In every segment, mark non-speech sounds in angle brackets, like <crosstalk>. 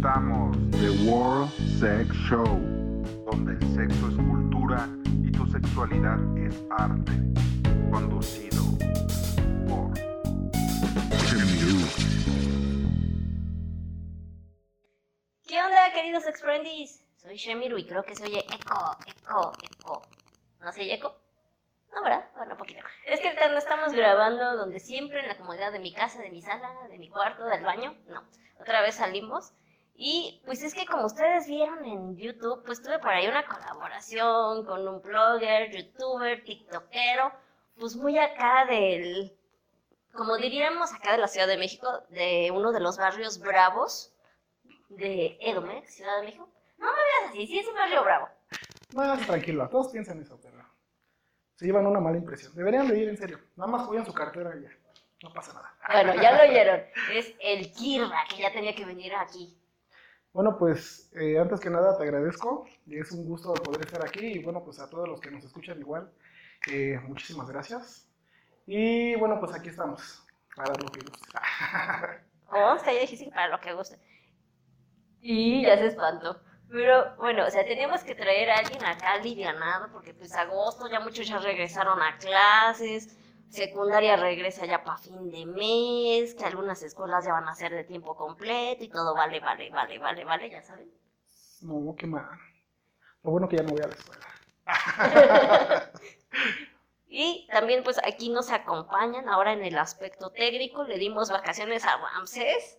presentamos The World Sex Show, donde el sexo es cultura y tu sexualidad es arte. Conducido por. ¿Qué onda, queridos Exprendis? Soy Shemiru y creo que se oye eco, eco, eco. ¿No se oye eco? No, ¿verdad? Bueno, poquito. Es que no estamos grabando donde siempre, en la comodidad de mi casa, de mi sala, de mi cuarto, del baño. No, otra vez salimos. Y pues es que como ustedes vieron en YouTube, pues tuve por ahí una colaboración con un blogger, youtuber, tiktokero, pues muy acá del, como diríamos acá de la Ciudad de México, de uno de los barrios bravos de Edomex, Ciudad de México. No me veas así, sí es un barrio bravo. No, tranquilo, todos piensan eso, pero se llevan una mala impresión. Deberían de ir en serio. Nada más cuidan su cartera y ya. No pasa nada. Bueno, ya <laughs> lo oyeron. Es el Kirra que ya tenía que venir aquí. Bueno, pues eh, antes que nada te agradezco. Es un gusto poder estar aquí y bueno, pues a todos los que nos escuchan igual, eh, muchísimas gracias. Y bueno, pues aquí estamos. Para lo que guste. Ya dijiste que para lo que guste. Y ya se espantó. Pero bueno, o sea, teníamos que traer a alguien acá alivianado porque pues agosto ya muchos ya regresaron a clases, secundaria regresa ya para fin de mes, que algunas escuelas ya van a ser de tiempo completo y todo vale, vale, vale, vale, vale, ya saben. No, qué mal. Lo bueno que ya no voy a la escuela. <laughs> Y también pues aquí nos acompañan ahora en el aspecto técnico, le dimos vacaciones a Ramsés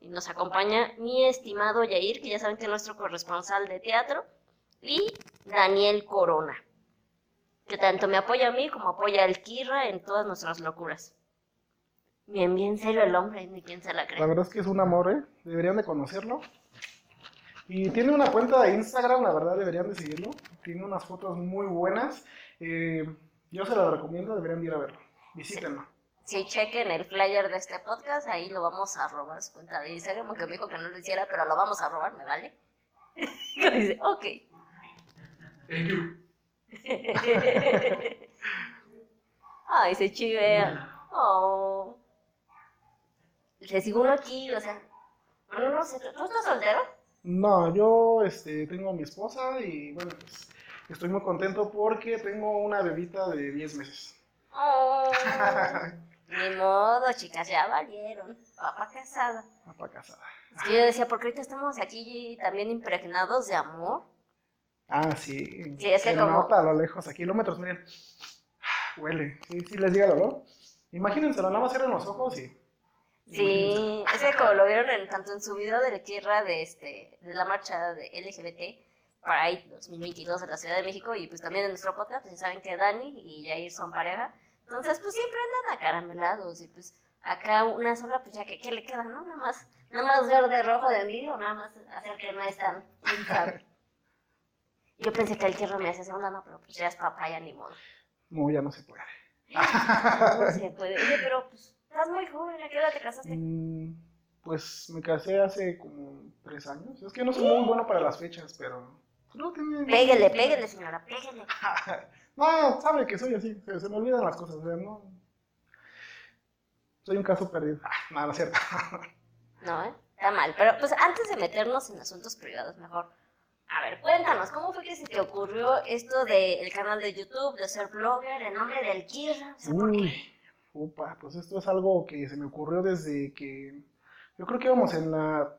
y nos acompaña mi estimado Yair, que ya saben que es nuestro corresponsal de teatro, y Daniel Corona, que tanto me apoya a mí como apoya al Kirra en todas nuestras locuras. Bien, bien serio el hombre, ni quien se la cree. La verdad es que es un amor, ¿eh? Deberían de conocerlo. Y tiene una cuenta de Instagram, la verdad deberían de seguirlo. Tiene unas fotos muy buenas. Eh, yo se las recomiendo, deberían de ir a verlo. Visítenlo. Si chequen el flyer de este podcast, ahí lo vamos a robar su cuenta de Instagram, aunque me dijo que no lo hiciera, pero lo vamos a robar, ¿me vale? Y <laughs> dice, ok. <laughs> Ay, se chivea. Oh. Le sigo uno aquí, o sea. No, no sé, ¿tú estás soltero? No, yo este, tengo a mi esposa y bueno, pues estoy muy contento porque tengo una bebita de 10 meses. Oh. Ni modo, chicas, ya valieron. Papá casada. Papá casada. Es que yo decía, porque ahorita estamos aquí también impregnados de amor. Ah, sí. Sí, es que Se como- nota a lo lejos, a kilómetros, miren. <sighs> Huele. Sí, sí les llega el olor. Imagínenselo, nada más cierren los ojos y. Sí, es que como lo vieron en, tanto en su video de la tierra de, este, de la marcha de LGBT Pride 2022 en la Ciudad de México y pues también en nuestro podcast, pues ya saben que Dani y Jair son pareja. Entonces, pues siempre andan acaramelados y pues acá una sola, pues ya que ¿qué le queda, ¿no? Nada más, nada más verde rojo de envidia o nada más hacer que no están. <laughs> Yo pensé que el tierra me hacía segunda, no, pero pues ya es papá, ya ni modo. No, ya no se puede. <laughs> No se puede. Oye, pero pues estás muy joven, ¿a qué edad te casaste? Mm, Pues me casé hace como tres años. Es que no soy muy bueno para las fechas, pero. No, tiene- Péguele, péguele, señora, péguele. <laughs> No, sabe que soy así. Se, se me olvidan las cosas. o sea, no. Soy un caso perdido. Ah, no, cierto. <laughs> No, ¿eh? Está mal. Pero pues antes de meternos en asuntos privados, mejor. A ver, cuéntanos, ¿cómo fue que se te ocurrió esto del canal de YouTube, de ser blogger, el nombre del Kirra? O sea. Uy, upa, pues esto es algo que se me ocurrió desde que yo creo que íbamos en la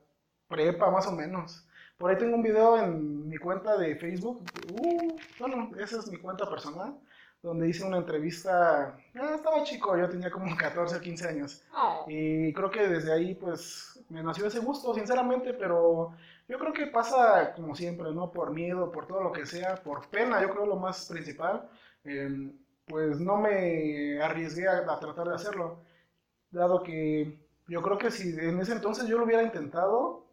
prepa más o menos. Por ahí tengo un video en mi cuenta de Facebook. Uh, bueno, esa es mi cuenta personal, donde hice una entrevista. ah, estaba chico, yo tenía como 14 o 15 años. Oh, Y creo que desde ahí, pues, me nació ese gusto, sinceramente, pero yo creo que pasa como siempre, ¿no? Por miedo, por todo lo que sea, por pena, yo creo lo más principal, eh, pues no me arriesgué a, a tratar de hacerlo, dado que yo creo que si en ese entonces yo lo hubiera intentado,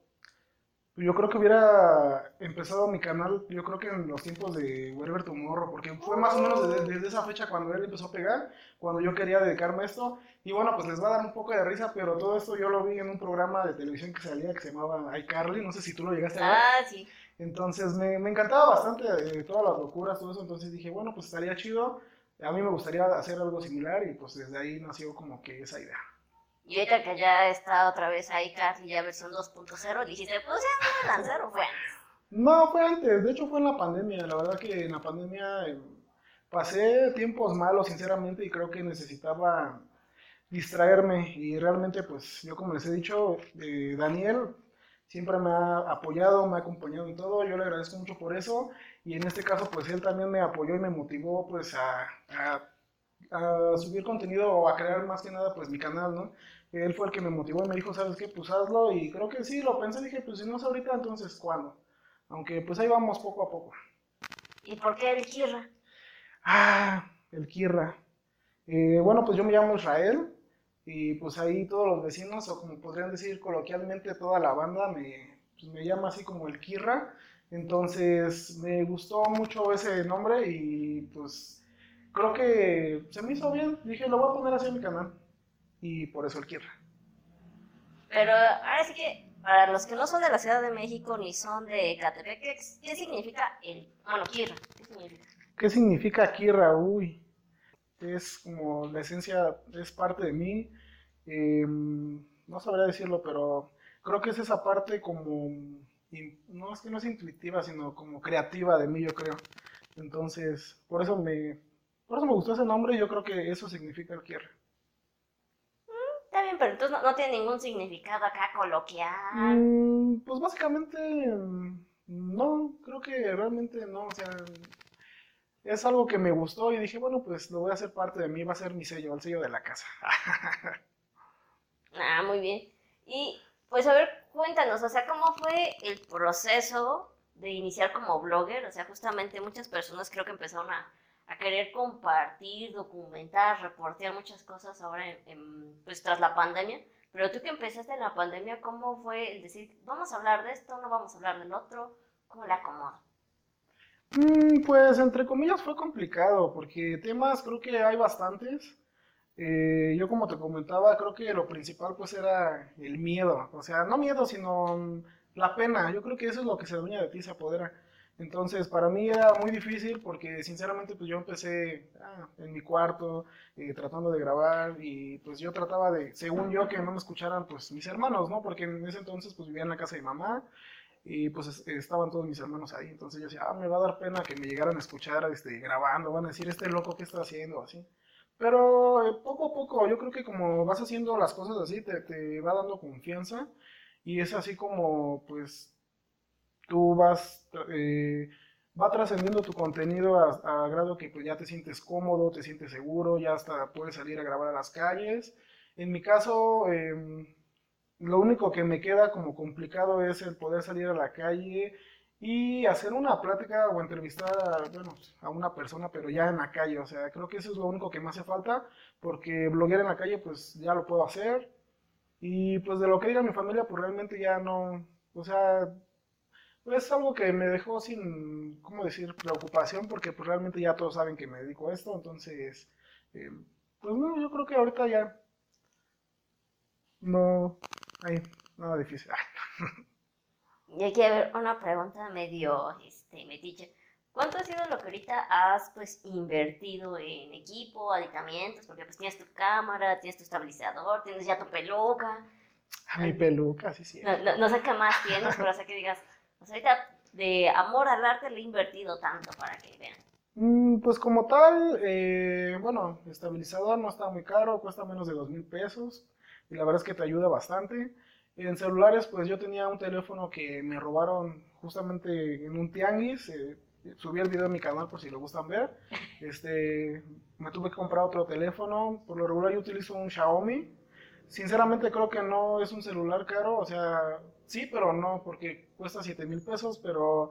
yo creo que hubiera empezado mi canal, yo creo que en los tiempos de Wherever Tomorrow, porque fue más o menos desde, desde esa fecha cuando él empezó a pegar, cuando yo quería dedicarme a esto, y bueno, pues les va a dar un poco de risa, pero todo esto yo lo vi en un programa de televisión que salía que se llamaba iCarly, no sé si tú lo llegaste a ver. ah, sí. Entonces me, me encantaba bastante eh, todas las locuras, todo eso, entonces dije, bueno, pues estaría chido, a mí me gustaría hacer algo similar y pues desde ahí nació como que esa idea. Y ahorita que ya está otra vez ahí casi ya versión 2.0, dijiste, pues ya a lanzar o fue antes. No, fue antes, de hecho fue en la pandemia, la verdad que en la pandemia eh, pasé tiempos malos, sinceramente, y creo que necesitaba distraerme y realmente pues yo como les he dicho, eh, Daniel siempre me ha apoyado, me ha acompañado en todo, yo le agradezco mucho por eso y en este caso pues él también me apoyó y me motivó pues a, a, subir contenido o a crear más que nada pues mi canal, ¿no? Él fue el que me motivó y me dijo, ¿sabes qué? Pues hazlo y creo que sí, lo pensé, dije, pues si no es ahorita, entonces ¿cuándo? Aunque pues ahí vamos poco a poco. ¿Y por qué el Kirra? Ah, el Kirra. Eh, bueno, pues yo me llamo Israel, y pues ahí todos los vecinos, o como podrían decir coloquialmente toda la banda, me, pues me llama así como el Kirra. Entonces me gustó mucho ese nombre y pues creo que se me hizo bien. Dije, lo voy a poner así en mi canal. Y por eso el Kirra. Pero ahora sí que para los que no son de la Ciudad de México ni son de Catepec, ¿qué significa el, bueno, Kirra? ¿Qué significa? ¿Qué significa Kirra? Uy es como la esencia, es parte de mí. Em, no sabría decirlo, pero creo que es esa parte como, no es que no es intuitiva, sino como creativa de mí, yo creo. Entonces, por eso me, por eso me gustó ese nombre y yo creo que eso significa el cierre. Pero entonces no, tiene ningún significado acá coloquial. Mm, pues básicamente, mm, no, creo que realmente no, o sea, es algo que me gustó y dije, bueno, pues lo voy a hacer parte de mí, va a ser mi sello, el sello de la casa. <laughs> ah, muy bien. Y pues a ver, cuéntanos, o sea, ¿cómo fue el proceso de iniciar como blogger? O sea, justamente muchas personas creo que empezaron a, querer compartir, documentar, reportear muchas cosas ahora pues tras la pandemia. Pero tú que empezaste en la pandemia, ¿cómo fue el decir, vamos a hablar de esto, no vamos a hablar del otro? ¿Cómo la acomodo? Mm, pues entre comillas fue complicado, porque temas creo que hay bastantes. Eh, yo como te comentaba, creo que lo principal pues era el miedo, o sea, no miedo, sino la pena. Yo creo que eso es lo que se dueña de ti, se apodera. Entonces, para mí era muy difícil porque sinceramente pues yo empecé ah, en mi cuarto eh, tratando de grabar y pues yo trataba de, según yo, que no me escucharan pues mis hermanos, ¿no? Porque en ese entonces pues vivía en la casa de mamá y pues estaban todos mis hermanos ahí, entonces yo decía, ah, me va a dar pena que me llegaran a escuchar este, grabando, van a decir, este loco, ¿qué está haciendo? Así. Pero eh, poco a poco, yo creo que como vas haciendo las cosas así, te, te va dando confianza y es así como, pues, tú vas, eh, va trascendiendo tu contenido a, grado que pues, ya te sientes cómodo, te sientes seguro, ya hasta puedes salir a grabar a las calles. En mi caso, eh, lo único que me queda como complicado es el poder salir a la calle y hacer una plática o entrevistar a, bueno, a una persona, pero ya en la calle. O sea, creo que eso es lo único que me hace falta, porque bloguear en la calle, pues ya lo puedo hacer. Y pues de lo que diga mi familia, pues realmente ya no, o sea, es algo que me dejó sin, ¿cómo decir?, preocupación, porque pues realmente ya todos saben que me dedico a esto, entonces, eh, pues no, yo creo que ahorita ya no, hay nada difícil. y hay que ver una pregunta medio este, metiche. ¿Cuánto ha sido lo que ahorita has pues invertido en equipo, aditamentos? Porque pues tienes tu cámara, tienes tu estabilizador, tienes ya tu peluca. Ah, mi peluca, sí, sí. No, sé qué más tienes, pero sé que digas, pues ahorita de amor al arte le he invertido tanto para que vean. Mm, pues como tal, eh, bueno, estabilizador no está muy caro, cuesta menos de dos mil pesos y la verdad es que te ayuda bastante. En celulares, pues yo tenía un teléfono que me robaron justamente en un tianguis. Eh, subí el video en mi canal por si lo gustan ver. <laughs> Este, me tuve que comprar otro teléfono. Por lo regular yo utilizo un Xiaomi. Sinceramente creo que no es un celular caro. O sea, sí, pero no, porque cuesta 7 mil pesos. Pero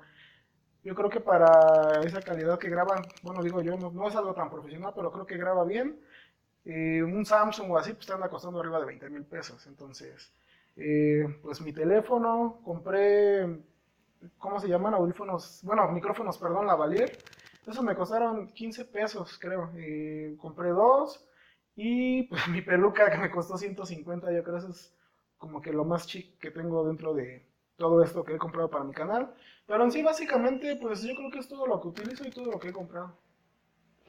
yo creo que para esa calidad que graban, bueno, digo yo, no, es algo tan profesional, pero creo que graba bien. Eh, un Samsung o así, pues te anda costando arriba de 20 mil pesos. Entonces, eh, pues mi teléfono, compré, ¿cómo se llaman? Audífonos, bueno, micrófonos, perdón, Lavalier. Esos me costaron 15 pesos, creo. Eh, compré dos y pues <laughs> mi peluca que me costó 150, yo creo eso es como que lo más chic que tengo dentro de todo esto que he comprado para mi canal. Pero en sí, básicamente, pues yo creo que es todo lo que utilizo y todo lo que he comprado.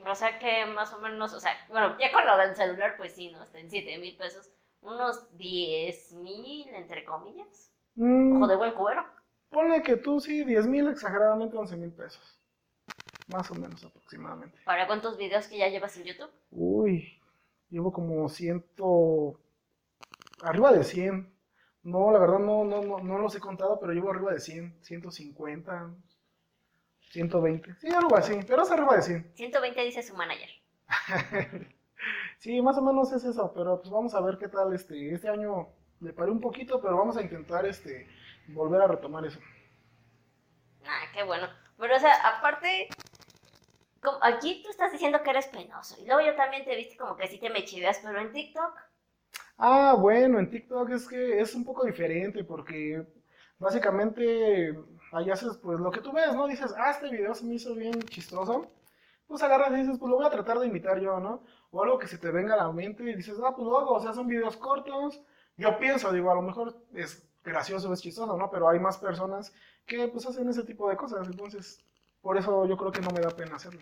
O sea que más o menos, o sea, bueno, ya con lo del celular, pues sí, ¿no? Está en 7 mil pesos. unos 10 mil, entre comillas. Mm, Ojo de buen cuero. ponle que tú sí, 10 mil, exageradamente 11 mil pesos. Más o menos aproximadamente. ¿Para cuántos videos que ya llevas en YouTube? Uy, llevo como ciento... Arriba de 100. No, la verdad no, no, no, no los he contado, pero llevo arriba de 100, 150, 120. Sí, algo así, pero es arriba de 100. 120 dice su manager. <laughs> Sí, más o menos es eso, pero pues vamos a ver qué tal este, este año le paré un poquito, pero vamos a intentar este volver a retomar eso. Ah, qué bueno. Pero, o sea, aparte, como- aquí tú estás diciendo que eres penoso. Y luego yo también te viste como que sí te me chiveas, pero en TikTok. Ah, bueno, en TikTok es que es un poco diferente porque básicamente ahí haces pues lo que tú ves, ¿no? Dices, ah, este video se me hizo bien chistoso. Pues agarras y dices, pues lo voy a tratar de imitar yo, ¿no? O algo que se te venga a la mente y dices, ah, pues lo hago, o sea, son videos cortos. Yo pienso, digo, a lo mejor es gracioso, es chistoso, ¿no? Pero hay más personas que pues hacen ese tipo de cosas, entonces por eso yo creo que no me da pena hacerlo.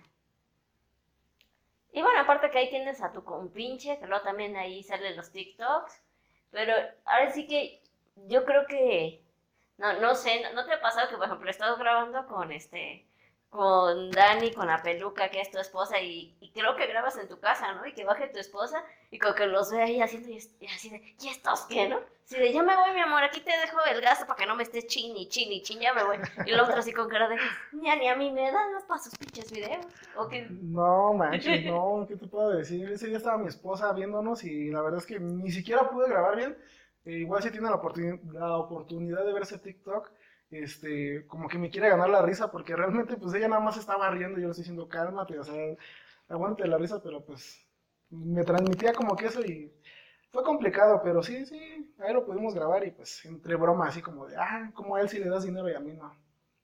Y bueno, aparte que ahí tienes a tu compinche, que luego también ahí salen los TikToks. Pero ahora sí que yo creo que. No, no sé, ¿no, te ha pasado que, por ejemplo, estás grabando con este. Con Dani, con la peluca, que es tu esposa, y, creo que grabas en tu casa, ¿no? Y que baje tu esposa, y como que los ve ahí haciendo, y, y así de, ¿y estos qué, no? Así de, ya me voy, mi amor, aquí te dejo el gasto para que no me estés chin y chin y chin, ya me voy. Y el otro así con cara de, ya ni a mí me dan los pasos pinches videos. No, manches, no, ¿qué te puedo decir? Ese día estaba mi esposa viéndonos y la verdad es que ni siquiera pude grabar bien. Eh, igual si tiene la, oportuni- la oportunidad de ver ese TikTok, este, como que me quiere ganar la risa porque realmente pues ella nada más estaba riendo yo le estoy diciendo cálmate, o sea, aguante la risa, pero pues me transmitía como que eso y fue complicado, pero sí, sí, ahí lo pudimos grabar y pues entre broma así como de, ah, como a él sí le das dinero y a mí no.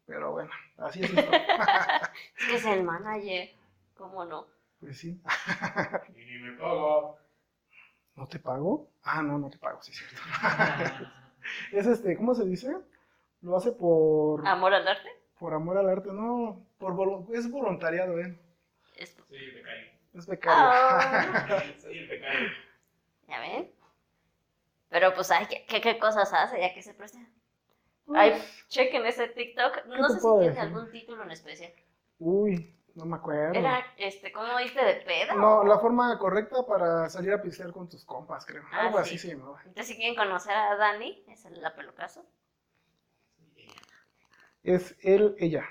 Pero bueno, así es esto. <laughs> es que es el manager, ¿cómo no? Pues sí. <laughs> Y ni me pago. ¿No te pago? Ah, no, no te pago, sí, es cierto. <laughs> es este, ¿cómo se dice? Lo hace por, ¿Amor al arte? por amor al arte, no, por volu- es voluntariado, ¿eh? Es- Soy el becario. Es becario. Soy el becario. ¿Ya ven? Pero pues, ay, ¿qué, qué, qué cosas hace ya que se presta? Uf, Ay, chequen ese TikTok. No sé si tiene decir? algún título en especial. Uy, no me acuerdo. Era, este, ¿cómo viste de pedo? No, la forma correcta para salir a pistear con tus compas, creo. Ah, Algo sí. así se llamaba. Entonces, si quieren conocer a Dani, es el la pelucazo. Es él, ella.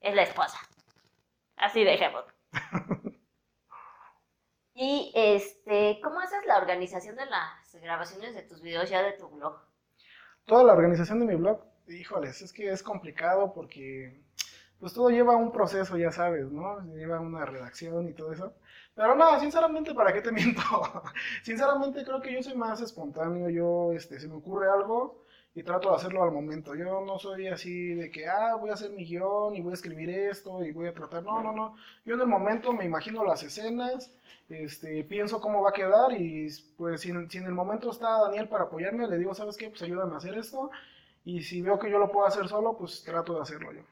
Es la esposa. Así dejemos. <laughs> Y este, ¿cómo haces la organización de las grabaciones de tus videos ya de tu blog? Toda la organización de mi blog, híjoles, es que es complicado porque pues todo lleva un proceso, ya sabes, ¿no? Lleva una redacción y todo eso. Pero no, sinceramente, ¿para qué te <laughs> miento? sinceramente creo que yo soy más espontáneo, yo, este, se me ocurre algo y trato de hacerlo al momento. Yo no soy así de que, ah, voy a hacer mi guion y voy a escribir esto y voy a tratar. No, no, no. Yo en el momento me imagino las escenas, este, pienso cómo va a quedar y pues si en, si en el momento está Daniel para apoyarme, le digo, ¿sabes qué? Pues ayúdame a hacer esto. Y si veo que yo lo puedo hacer solo, pues trato de hacerlo yo.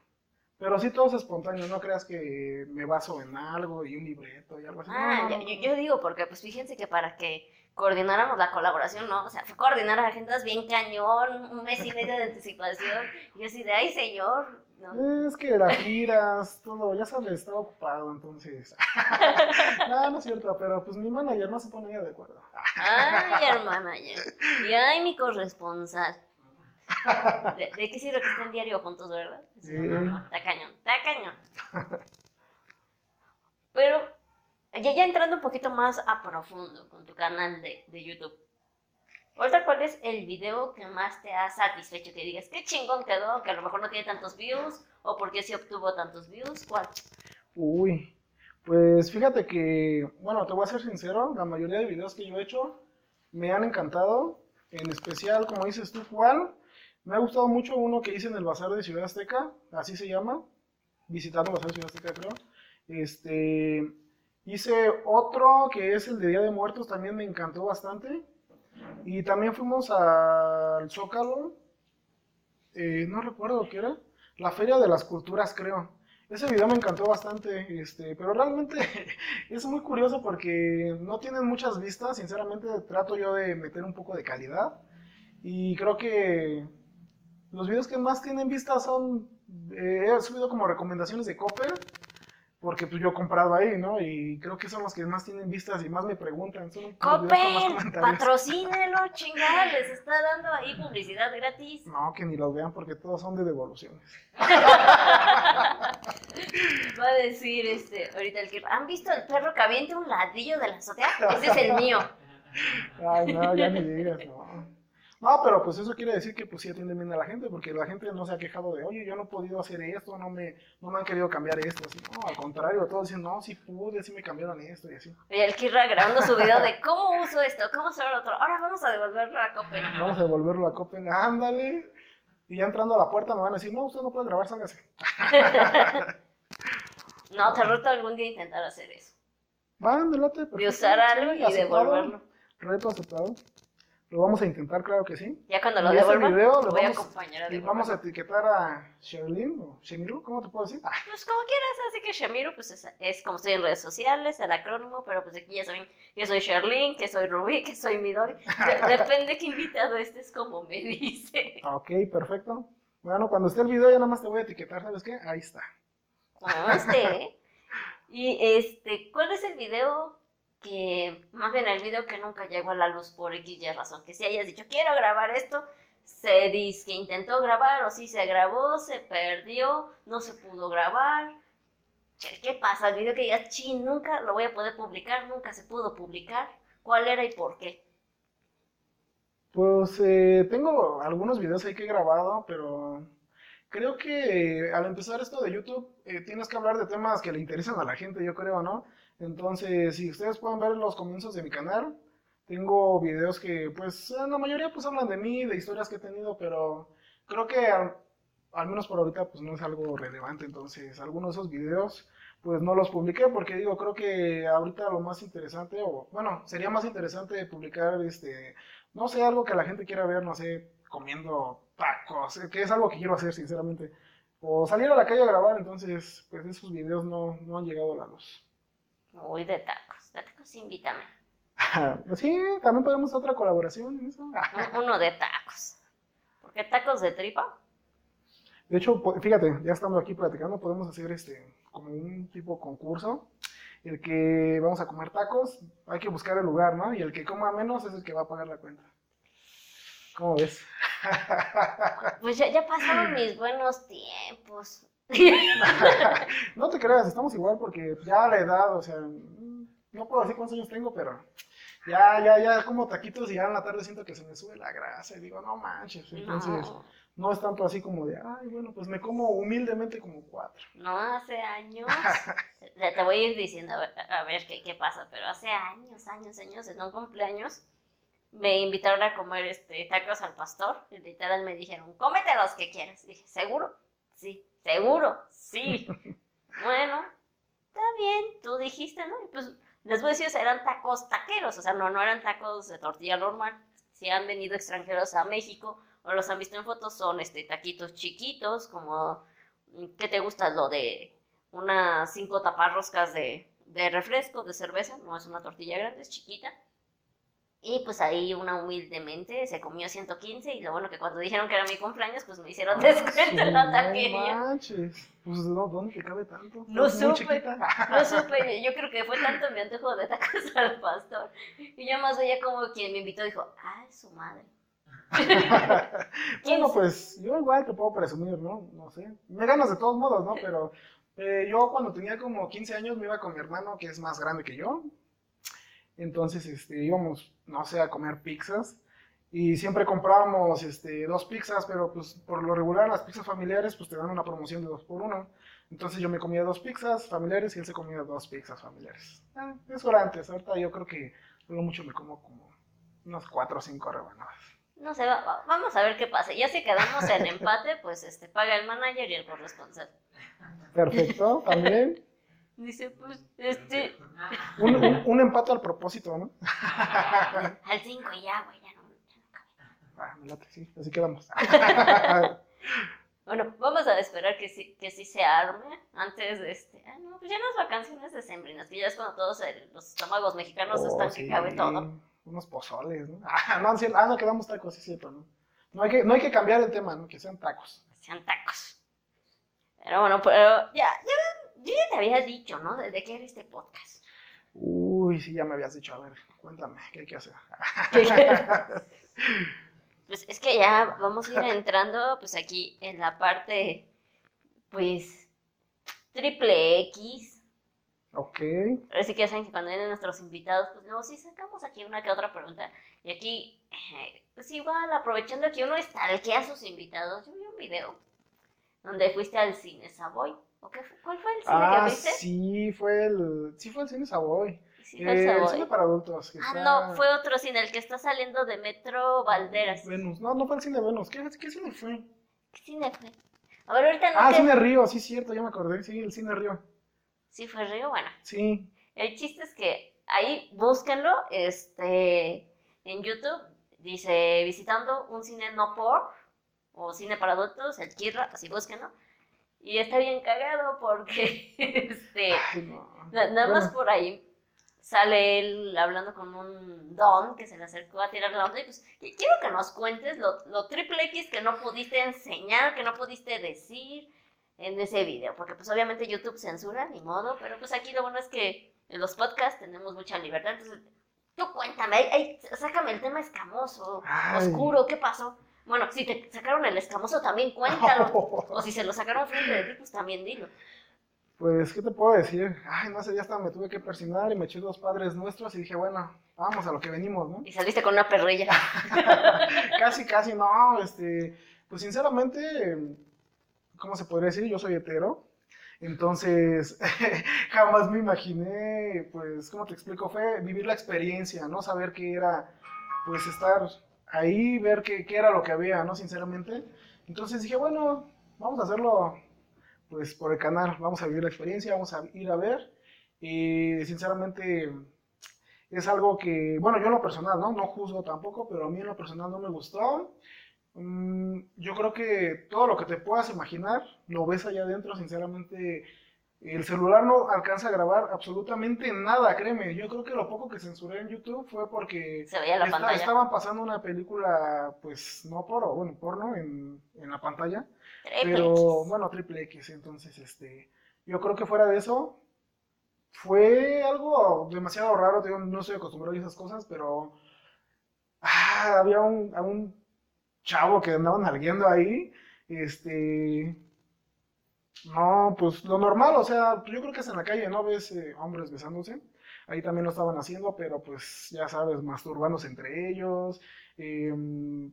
Pero sí todo es espontáneo, no creas que me baso en algo y un libreto y algo así. Ah, no, yo, no, yo- no. yo digo, porque pues fíjense que para que coordináramos la colaboración, ¿no? O sea, fue coordinar agendas bien cañón, un mes y medio de anticipación. Y yo así de, ay, señor, ¿no? Es que las giras, todo, ya sabes, estaba ocupado, entonces. <laughs> no, no es cierto, pero pues mi manager no se ponía de acuerdo. Ay, <laughs> hermana, ya. Y ay, mi corresponsal. ¿De, de qué sirve que estén diario juntos, verdad? Sí. Está cañón, está cañón. Pero, ya, ya entrando un poquito más a profundo con tu canal de, de YouTube. Ahorita, ¿cuál es el video que más te ha satisfecho? Que digas, qué chingón quedó, que a lo mejor no tiene tantos views, o porque sí obtuvo tantos views, ¿cuál? Uy, pues fíjate que, bueno, te voy a ser sincero, la mayoría de videos que yo he hecho me han encantado, en especial, como dices tú, ¿cuál? Me ha gustado mucho uno que hice en el Bazar de Ciudad Azteca, así se llama, visitando el Bazar de Ciudad Azteca, creo. Este, hice otro que es el de Día de Muertos, también me encantó bastante. Y también fuimos al Zócalo, eh, no recuerdo qué era, la Feria de las Culturas, creo. Ese video me encantó bastante, este, pero realmente <laughs> es muy curioso porque no tienen muchas vistas, sinceramente trato yo de meter un poco de calidad y creo que los videos que más tienen vistas son, eh, he subido como recomendaciones de Copper, porque pues yo he comprado ahí, ¿no? Y creo que son los que más tienen vistas y más me preguntan. Son comentarios. patrocínelo, chingada, les está dando ahí publicidad gratis. No, que ni los vean porque todos son de devoluciones. <laughs> Va a decir este, ahorita el que. ¿Han visto el perro que avienta un ladrillo de la azotea? Ese es el mío. Ay, no, ya ni digas, no. No, pero pues eso quiere decir que pues sí atienden bien a la gente, porque la gente no se ha quejado de, oye, yo no he podido hacer esto, no me, no me han querido cambiar esto, así, no, al contrario, todos dicen, no, sí pude, sí me cambiaron esto y así. Y el Kirra grabando su video de cómo uso esto, cómo uso el otro. Ahora vamos a devolverlo a Coppel. Vamos a devolverlo a Copen, ándale. Y ya entrando a la puerta me van a decir, no, usted no puede grabar, sálgase. <laughs> No, te reto algún día intentar hacer eso. Van, delate. De usar algo y aceptado, devolverlo. Reto aceptado. Lo vamos a intentar, claro que sí. Ya cuando lo devuelvan, video lo voy a acompañar a Y vamos a etiquetar a Sherlyn o Shemiru, ¿cómo te puedo decir? Ah, Pues como quieras, así que Shamiru, pues es, es como estoy en redes sociales, el acrónimo, pero pues aquí ya saben que soy Sherlyn, que soy Ruby, que soy Midori. De- <laughs> depende qué invitado este es como me dice. ok, perfecto. Bueno, cuando esté el video ya nada más te voy a etiquetar, ¿sabes qué? Ahí está. Como este, ¿eh? Y este, ¿cuál es el video que, más bien el video que nunca llegó a la luz por X y razón? Que si hayas dicho, quiero grabar esto, se dice que intentó grabar o si se grabó, se perdió, no se pudo grabar. Che, ¿Qué pasa? El video que digas, chin, nunca lo voy a poder publicar, nunca se pudo publicar. ¿Cuál era y por qué? Pues eh, tengo algunos videos ahí que he grabado, pero creo que eh, al empezar esto de YouTube eh, tienes que hablar de temas que le interesan a la gente, yo creo, ¿no? Entonces, si ustedes pueden ver los comienzos de mi canal, tengo videos que, pues, en la mayoría pues hablan de mí, de historias que he tenido, pero creo que al, menos por ahorita pues no es algo relevante, entonces algunos de esos videos pues no los publiqué porque digo, creo que ahorita lo más interesante, o bueno, sería más interesante publicar este no sé, algo que la gente quiera ver, no sé, comiendo tacos, que es algo que quiero hacer, sinceramente. O salir a la calle a grabar, entonces, pues esos videos no, no han llegado a la luz. Uy, de tacos. De tacos, invítame. Pues <laughs> sí, también podemos hacer otra colaboración en eso. Un- Uno de tacos. Porque tacos de tripa. De hecho, fíjate, ya estando aquí platicando, podemos hacer este, como un tipo concurso. El que vamos a comer tacos, hay que buscar el lugar, ¿no? Y el que coma menos es el que va a pagar la cuenta. ¿Cómo ves? <laughs> Pues ya, ya pasaron mis buenos tiempos. <laughs> No te creas, estamos igual porque ya la edad, o sea, no puedo decir cuántos años tengo, pero ya, ya, ya como taquitos y ya en la tarde siento que se me sube la grasa y digo, no manches. Entonces, No, no es tanto así como de, ay, bueno, pues me como humildemente como cuatro. no hace años. <laughs> Te te voy a ir diciendo a ver, a ver qué, qué pasa, pero hace años, años, años, en un cumpleaños, me invitaron a comer este tacos al pastor. Y literal me dijeron, cómete los que quieras. dije, ¿seguro? Sí, seguro, sí. <laughs> bueno, está bien, tú dijiste, ¿no? Y pues les voy a decir, eran tacos taqueros, o sea, no, no eran tacos de tortilla normal. Si han venido extranjeros a México o los han visto en fotos, son este taquitos chiquitos, como, ¿qué te gusta? Lo de unas cinco taparroscas de, de refresco, de cerveza, no es una tortilla grande, es chiquita. Y pues ahí una humildemente se comió 115 y lo bueno que cuando dijeron que era mi cumpleaños, pues me hicieron descuento en la taquería. manches. Pues, ¿no? ¿dónde te cabe tanto? No supe. No supe, <laughs> yo creo que fue tanto mi antojo de tacos <laughs> al pastor. Y yo más veía como quien me invitó dijo, ay, su madre. <laughs> Bueno, pues yo igual te puedo presumir, ¿no? No sé. Me ganas de todos modos, ¿no? Pero eh, yo cuando tenía como 15 años me iba con mi hermano, que es más grande que yo. Entonces, este, íbamos, no sé, a comer pizzas. Y siempre comprábamos este, dos pizzas, pero pues por lo regular las pizzas familiares pues te dan una promoción de dos por uno. Entonces yo me comía dos pizzas familiares y él se comía dos pizzas familiares. Ah, eso era antes, ahorita yo creo que luego mucho me como como unos cuatro o cinco rebanadas. No sé, va- va- vamos a ver qué pasa. Ya si quedamos en empate, pues este paga el manager y el corresponsal. Perfecto, también. Dice, pues, este, Un, un- un empate al propósito, ¿no? <laughs> al 5 y ya, güey, ya no, ya no cabe. Ah, me late, sí, así quedamos. <laughs> Bueno, vamos a esperar que sí, que sí se arme antes de este. Ah, no, pues ya las vacaciones decembrinas, que ya es cuando todos el- los estómagos mexicanos Oh, están sí, que cabe todo. Unos pozoles, ¿no? <laughs> Ah, no, sí, ah, no quedamos tacos, sí, cierto, ¿no? No hay, que, no hay que cambiar el tema, ¿no? Que sean tacos. Sean tacos. Pero bueno, pero ya, ya, yo ya te había dicho, ¿no? ¿De, qué era este podcast? Uy, sí, ya me habías dicho. A ver, cuéntame, ¿qué hay que hacer? <laughs> Pues es que ya vamos a ir entrando, pues aquí en la parte, pues, triple X. ok. Ahora sí que ya saben que cuando vienen nuestros invitados, pues no, sí sacamos aquí una que otra pregunta. Y aquí, eh, pues igual, aprovechando que uno estalquea a sus invitados, yo vi un video donde fuiste al cine Savoy. ¿O qué fue? ¿Cuál fue el cine Ah, que viste? sí, fue el, sí fue el cine Savoy. Sí, fue el Eh, el cine para adultos. que Ah, está- no, fue otro cine, el que está saliendo de Metro Valderas. Venus. No, no fue el cine Venus. ¿Qué, qué cine fue? ¿Qué cine fue? A ver, ahorita no Ah, Cine Río, sí, cierto, ya me acordé. Sí, el Cine Río. Sí fue Río, bueno. Sí. El chiste es que ahí búsquenlo, este, en YouTube, dice visitando un cine no por, o cine para adultos, el Kirra, así búsquenlo. Y está bien cagado porque, <laughs> este, Ay, no. na- nada más por ahí sale él hablando con un don que se le acercó a tirar la onda y pues quiero que nos cuentes lo, lo triple X que no pudiste enseñar, que no pudiste decir en ese video, porque pues obviamente YouTube censura, ni modo, pero pues aquí lo bueno es que en los podcasts tenemos mucha libertad, entonces tú cuéntame, ay, ay, sácame el tema escamoso, Ay. oscuro, ¿qué pasó? Bueno, si te sacaron el escamoso también cuéntalo, <laughs> o si se lo sacaron frente de ti, pues también dilo. Pues, ¿qué te puedo decir? Ay, no sé, ya hasta me tuve que persignar y me eché dos padres nuestros y dije, bueno, vamos a lo que venimos, ¿no? Y saliste con una perrilla. <laughs> casi, casi, no, este, pues sinceramente, ¿cómo se podría decir? Yo soy hetero, entonces <laughs> jamás me imaginé, pues, ¿cómo te explico? Fue vivir la experiencia, ¿no? Saber qué era, pues, estar ahí, ver qué, qué era lo que había, ¿no? Sinceramente. Entonces dije, bueno, vamos a hacerlo, pues, por el canal, vamos a vivir la experiencia, vamos a ir a ver, y sinceramente es algo que, bueno, yo lo personal, ¿no? No juzgo tampoco, pero a mí en lo personal no me gustó. Mm, yo creo que todo lo que te puedas imaginar lo ves allá adentro, sinceramente. El celular no alcanza a grabar absolutamente nada, créeme. Yo creo que lo poco que censuré en YouTube fue porque Se veía la esta- pantalla. estaban pasando una película, pues, no por, bueno, porno en, en la pantalla. Triple Pero X. bueno, triple X, entonces este, yo creo que fuera de eso, fue algo demasiado raro, digo, no estoy acostumbrado a esas cosas, pero ah, había un, a un chavo que andaban alguiendo ahí, este, no, pues lo normal, o sea, yo creo que es en la calle, ¿no? Ves eh, hombres besándose, ahí también lo estaban haciendo, pero pues ya sabes, masturbándose entre ellos, em,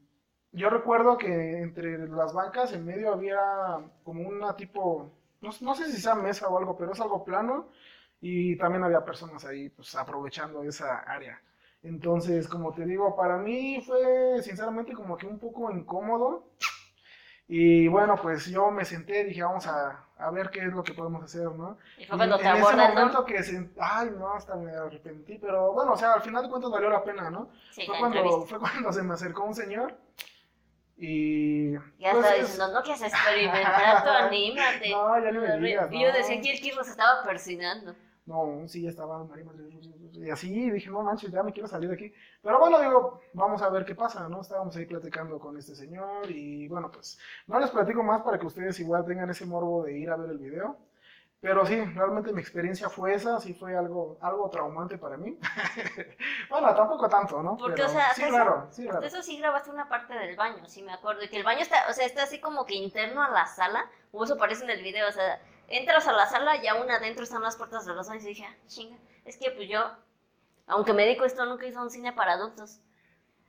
yo recuerdo que entre las bancas en medio había como una tipo, no, no sé si sea mesa o algo, pero es algo plano y también había personas ahí pues aprovechando esa área. Entonces, como te digo, para mí fue sinceramente como que un poco incómodo. Y bueno, pues yo me senté y dije, vamos a, a ver qué es lo que podemos hacer, ¿no? Y fue Y cuando te en ese aborda el don. momento que se... Ay, no, hasta me arrepentí, pero bueno, o sea, al final de cuentas valió la pena, ¿no? Sí, fue, cuando, fue cuando se me acercó un señor y... Ya pues, estaba es- diciendo, no quieres <laughs> experimentar, tú anímate. No, ya ni me digas, Y yo no. decía que el Kirro se estaba persinando. No, sí, ya estaba María Madre- Y así dije, no manches, ya me quiero salir de aquí. Pero bueno, digo, vamos a ver qué pasa, ¿no? Estábamos ahí platicando con este señor y bueno, pues no les platico más para que ustedes igual tengan ese morbo de ir a ver el video. Pero sí, realmente mi experiencia fue esa, sí fue algo, algo traumante para mí. <laughs> bueno, tampoco tanto, ¿no? Porque, Pero o sea, sí, hasta claro, sí, eso sí grabaste una parte del baño, sí me acuerdo. Y que el baño está, o sea, está así como que interno a la sala. O eso parece en el video, o sea, entras a la sala y aún adentro están las puertas de los baños. Y dije, ah, chinga, es que pues yo, aunque me a esto, nunca hice un cine para adultos.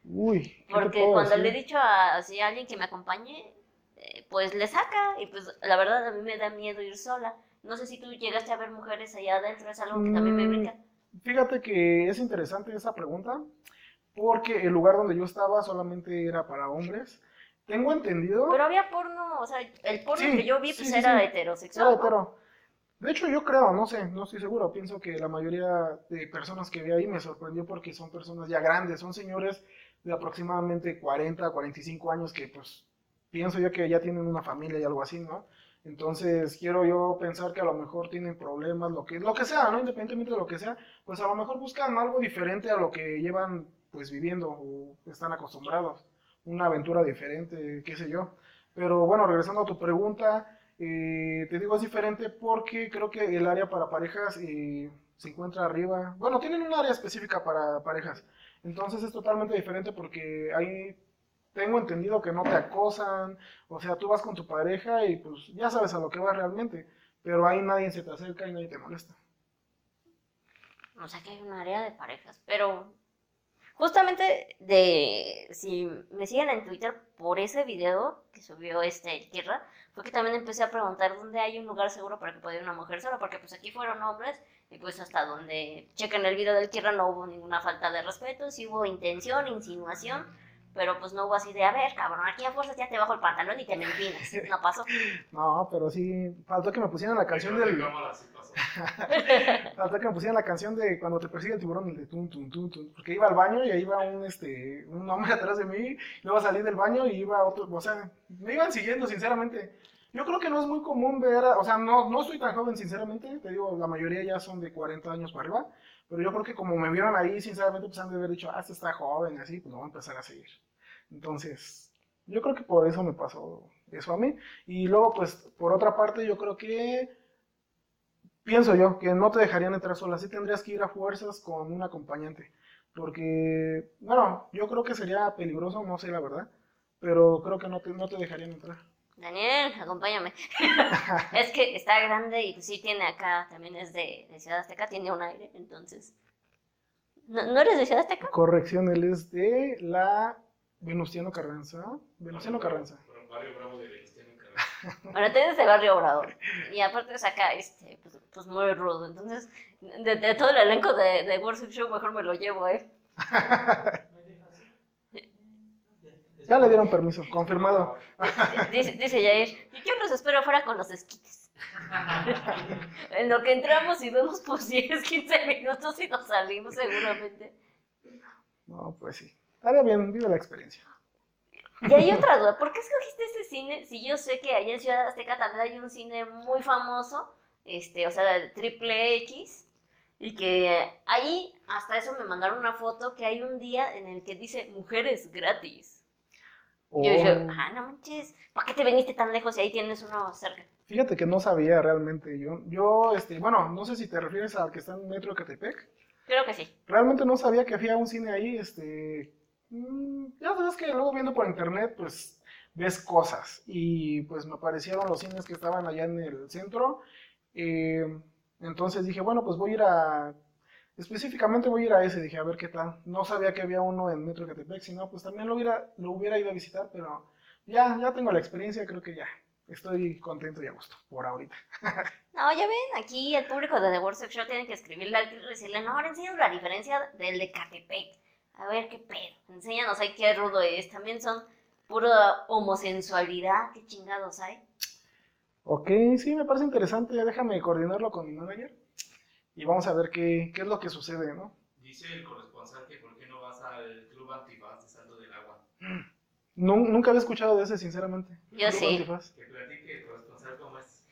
Uy, ¿qué te Porque cuando decir? le he dicho a, así, a alguien que me acompañe, eh, pues le saca. Y pues la verdad a mí me da miedo ir sola. No sé si tú llegaste a ver mujeres allá adentro, es algo que también me Mm, brinca. Fíjate que es interesante esa pregunta, porque el lugar donde yo estaba solamente era para hombres. Tengo entendido, Pero había porno, o sea, el porno Sí, que yo vi pues sí, era sí. heterosexual. era hetero. De hecho, yo creo, no sé, no estoy seguro. Pienso que la mayoría de personas que vi ahí me sorprendió porque son personas ya grandes, son señores de aproximadamente 40, 45 años que pues pienso yo que ya tienen una familia y algo así, ¿no? Entonces quiero yo pensar que a lo mejor tienen problemas, lo que, lo que sea, ¿no? Independientemente de lo que sea, pues a lo mejor buscan algo diferente a lo que llevan pues viviendo o están acostumbrados, una aventura diferente, qué sé yo. Pero bueno, regresando a tu pregunta, eh, te digo es diferente porque creo que el área para parejas eh, se encuentra arriba. Bueno, tienen un área específica para parejas. Entonces es totalmente diferente porque ahí tengo entendido que no te acosan. O sea, tú vas con tu pareja y pues ya sabes a lo que vas realmente. Pero ahí nadie se te acerca y nadie te molesta. O sea que hay un área de parejas, pero justamente de si me siguen en Twitter por ese video que subió este Tierra, fue que también empecé a preguntar dónde hay un lugar seguro para que pueda ir una mujer sola, porque pues aquí fueron hombres y pues hasta donde chequen el video del Tierra no hubo ninguna falta de respeto, sí hubo intención, insinuación, pero pues no hubo así de, a ver, cabrón, aquí a fuerzas ya te bajo el pantalón y te me empinas, no pasó. <laughs> No, pero sí, faltó que me pusieran la canción del... Cámara, sí <laughs> Faltó que me pusieran la canción de cuando te persigue el tiburón, de tum, tum, tum, tum. Porque iba al baño y ahí iba un, este, un hombre <laughs> atrás de mí. Luego salí del baño y iba otro. O sea, me iban siguiendo, sinceramente. Yo creo que no es muy común ver. o sea, no, no soy tan joven, sinceramente. Te digo, la mayoría ya son de 40 años para arriba. Pero yo creo que como me vieron ahí, sinceramente, pues han de haber dicho, ah, este está joven, así, pues lo voy a empezar a seguir. Entonces, yo creo que por eso me pasó eso a mí. Y luego, pues, por otra parte, yo creo que pienso yo que no te dejarían entrar sola, sí tendrías que ir a fuerzas con un acompañante, porque, bueno, yo creo que sería peligroso, no sé la verdad, pero creo que no te, no te dejarían entrar. Daniel, acompáñame. <laughs> es que está grande y pues sí tiene acá, también es de, de Ciudad Azteca, tiene un aire, entonces. ¿No, ¿no eres de Ciudad Azteca? Corrección, él es de la Venustiano Carranza, Venustiano Carranza. Fueron varios bravos de Venustiano Carranza. Bueno, tienes de Barrio Obrador. Y aparte es acá, este, pues, pues muy rudo. Entonces, de, de todo el elenco de, de Worship Show, mejor me lo llevo, ¿eh? <laughs> Ya le dieron permiso, confirmado. <laughs> Dice, dice Jair, "Y yo los espero afuera con los esquites. <laughs> en lo que entramos y vemos por 10, 15 minutos y nos salimos seguramente. No, pues sí. Estaría bien, vive la experiencia. Y hay otra duda, ¿por qué escogiste ese cine? Si yo sé que allá en Ciudad Azteca también hay un cine muy famoso, este, o sea, de triple X, y que ahí, hasta eso me mandaron una foto, que hay un día en el que dice mujeres gratis. Y yo dije, Oh, ah, no manches, ¿para qué te viniste tan lejos y ahí tienes uno cerca? Fíjate que no sabía realmente. Yo, yo, este, bueno, no sé si te refieres al que está en Metro Catepec. Creo que sí. Realmente no sabía que había un cine ahí, este, mm, ya sabes que luego viendo por internet, pues ves cosas y pues me aparecieron los cines que estaban allá en el centro, eh, entonces dije, bueno, pues voy a ir a, específicamente voy a ir a ese, dije, a ver qué tal, no sabía que había uno en Metro Catepec, si no, pues también lo hubiera, lo hubiera ido a visitar, pero ya, ya tengo la experiencia, creo que ya, estoy contento y a gusto, por ahorita. <laughs> No, ya ven, aquí el público de The Worship Show tiene que escribirle al decirle, no, ahora enséñanos la diferencia del de Catepec. A ver qué pedo, enséñanos ahí qué rudo es. También son pura homosensualidad, qué chingados hay. Ok, sí, me parece interesante. Déjame coordinarlo con mi manager y vamos a ver qué, qué es lo que sucede, ¿no? Dice el corresponsal que por qué no vas al club antifaz de Salto del Agua. Nun- nunca había escuchado de ese, sinceramente. Yo Club sí. Antifaz. Que platique el corresponsal cómo es.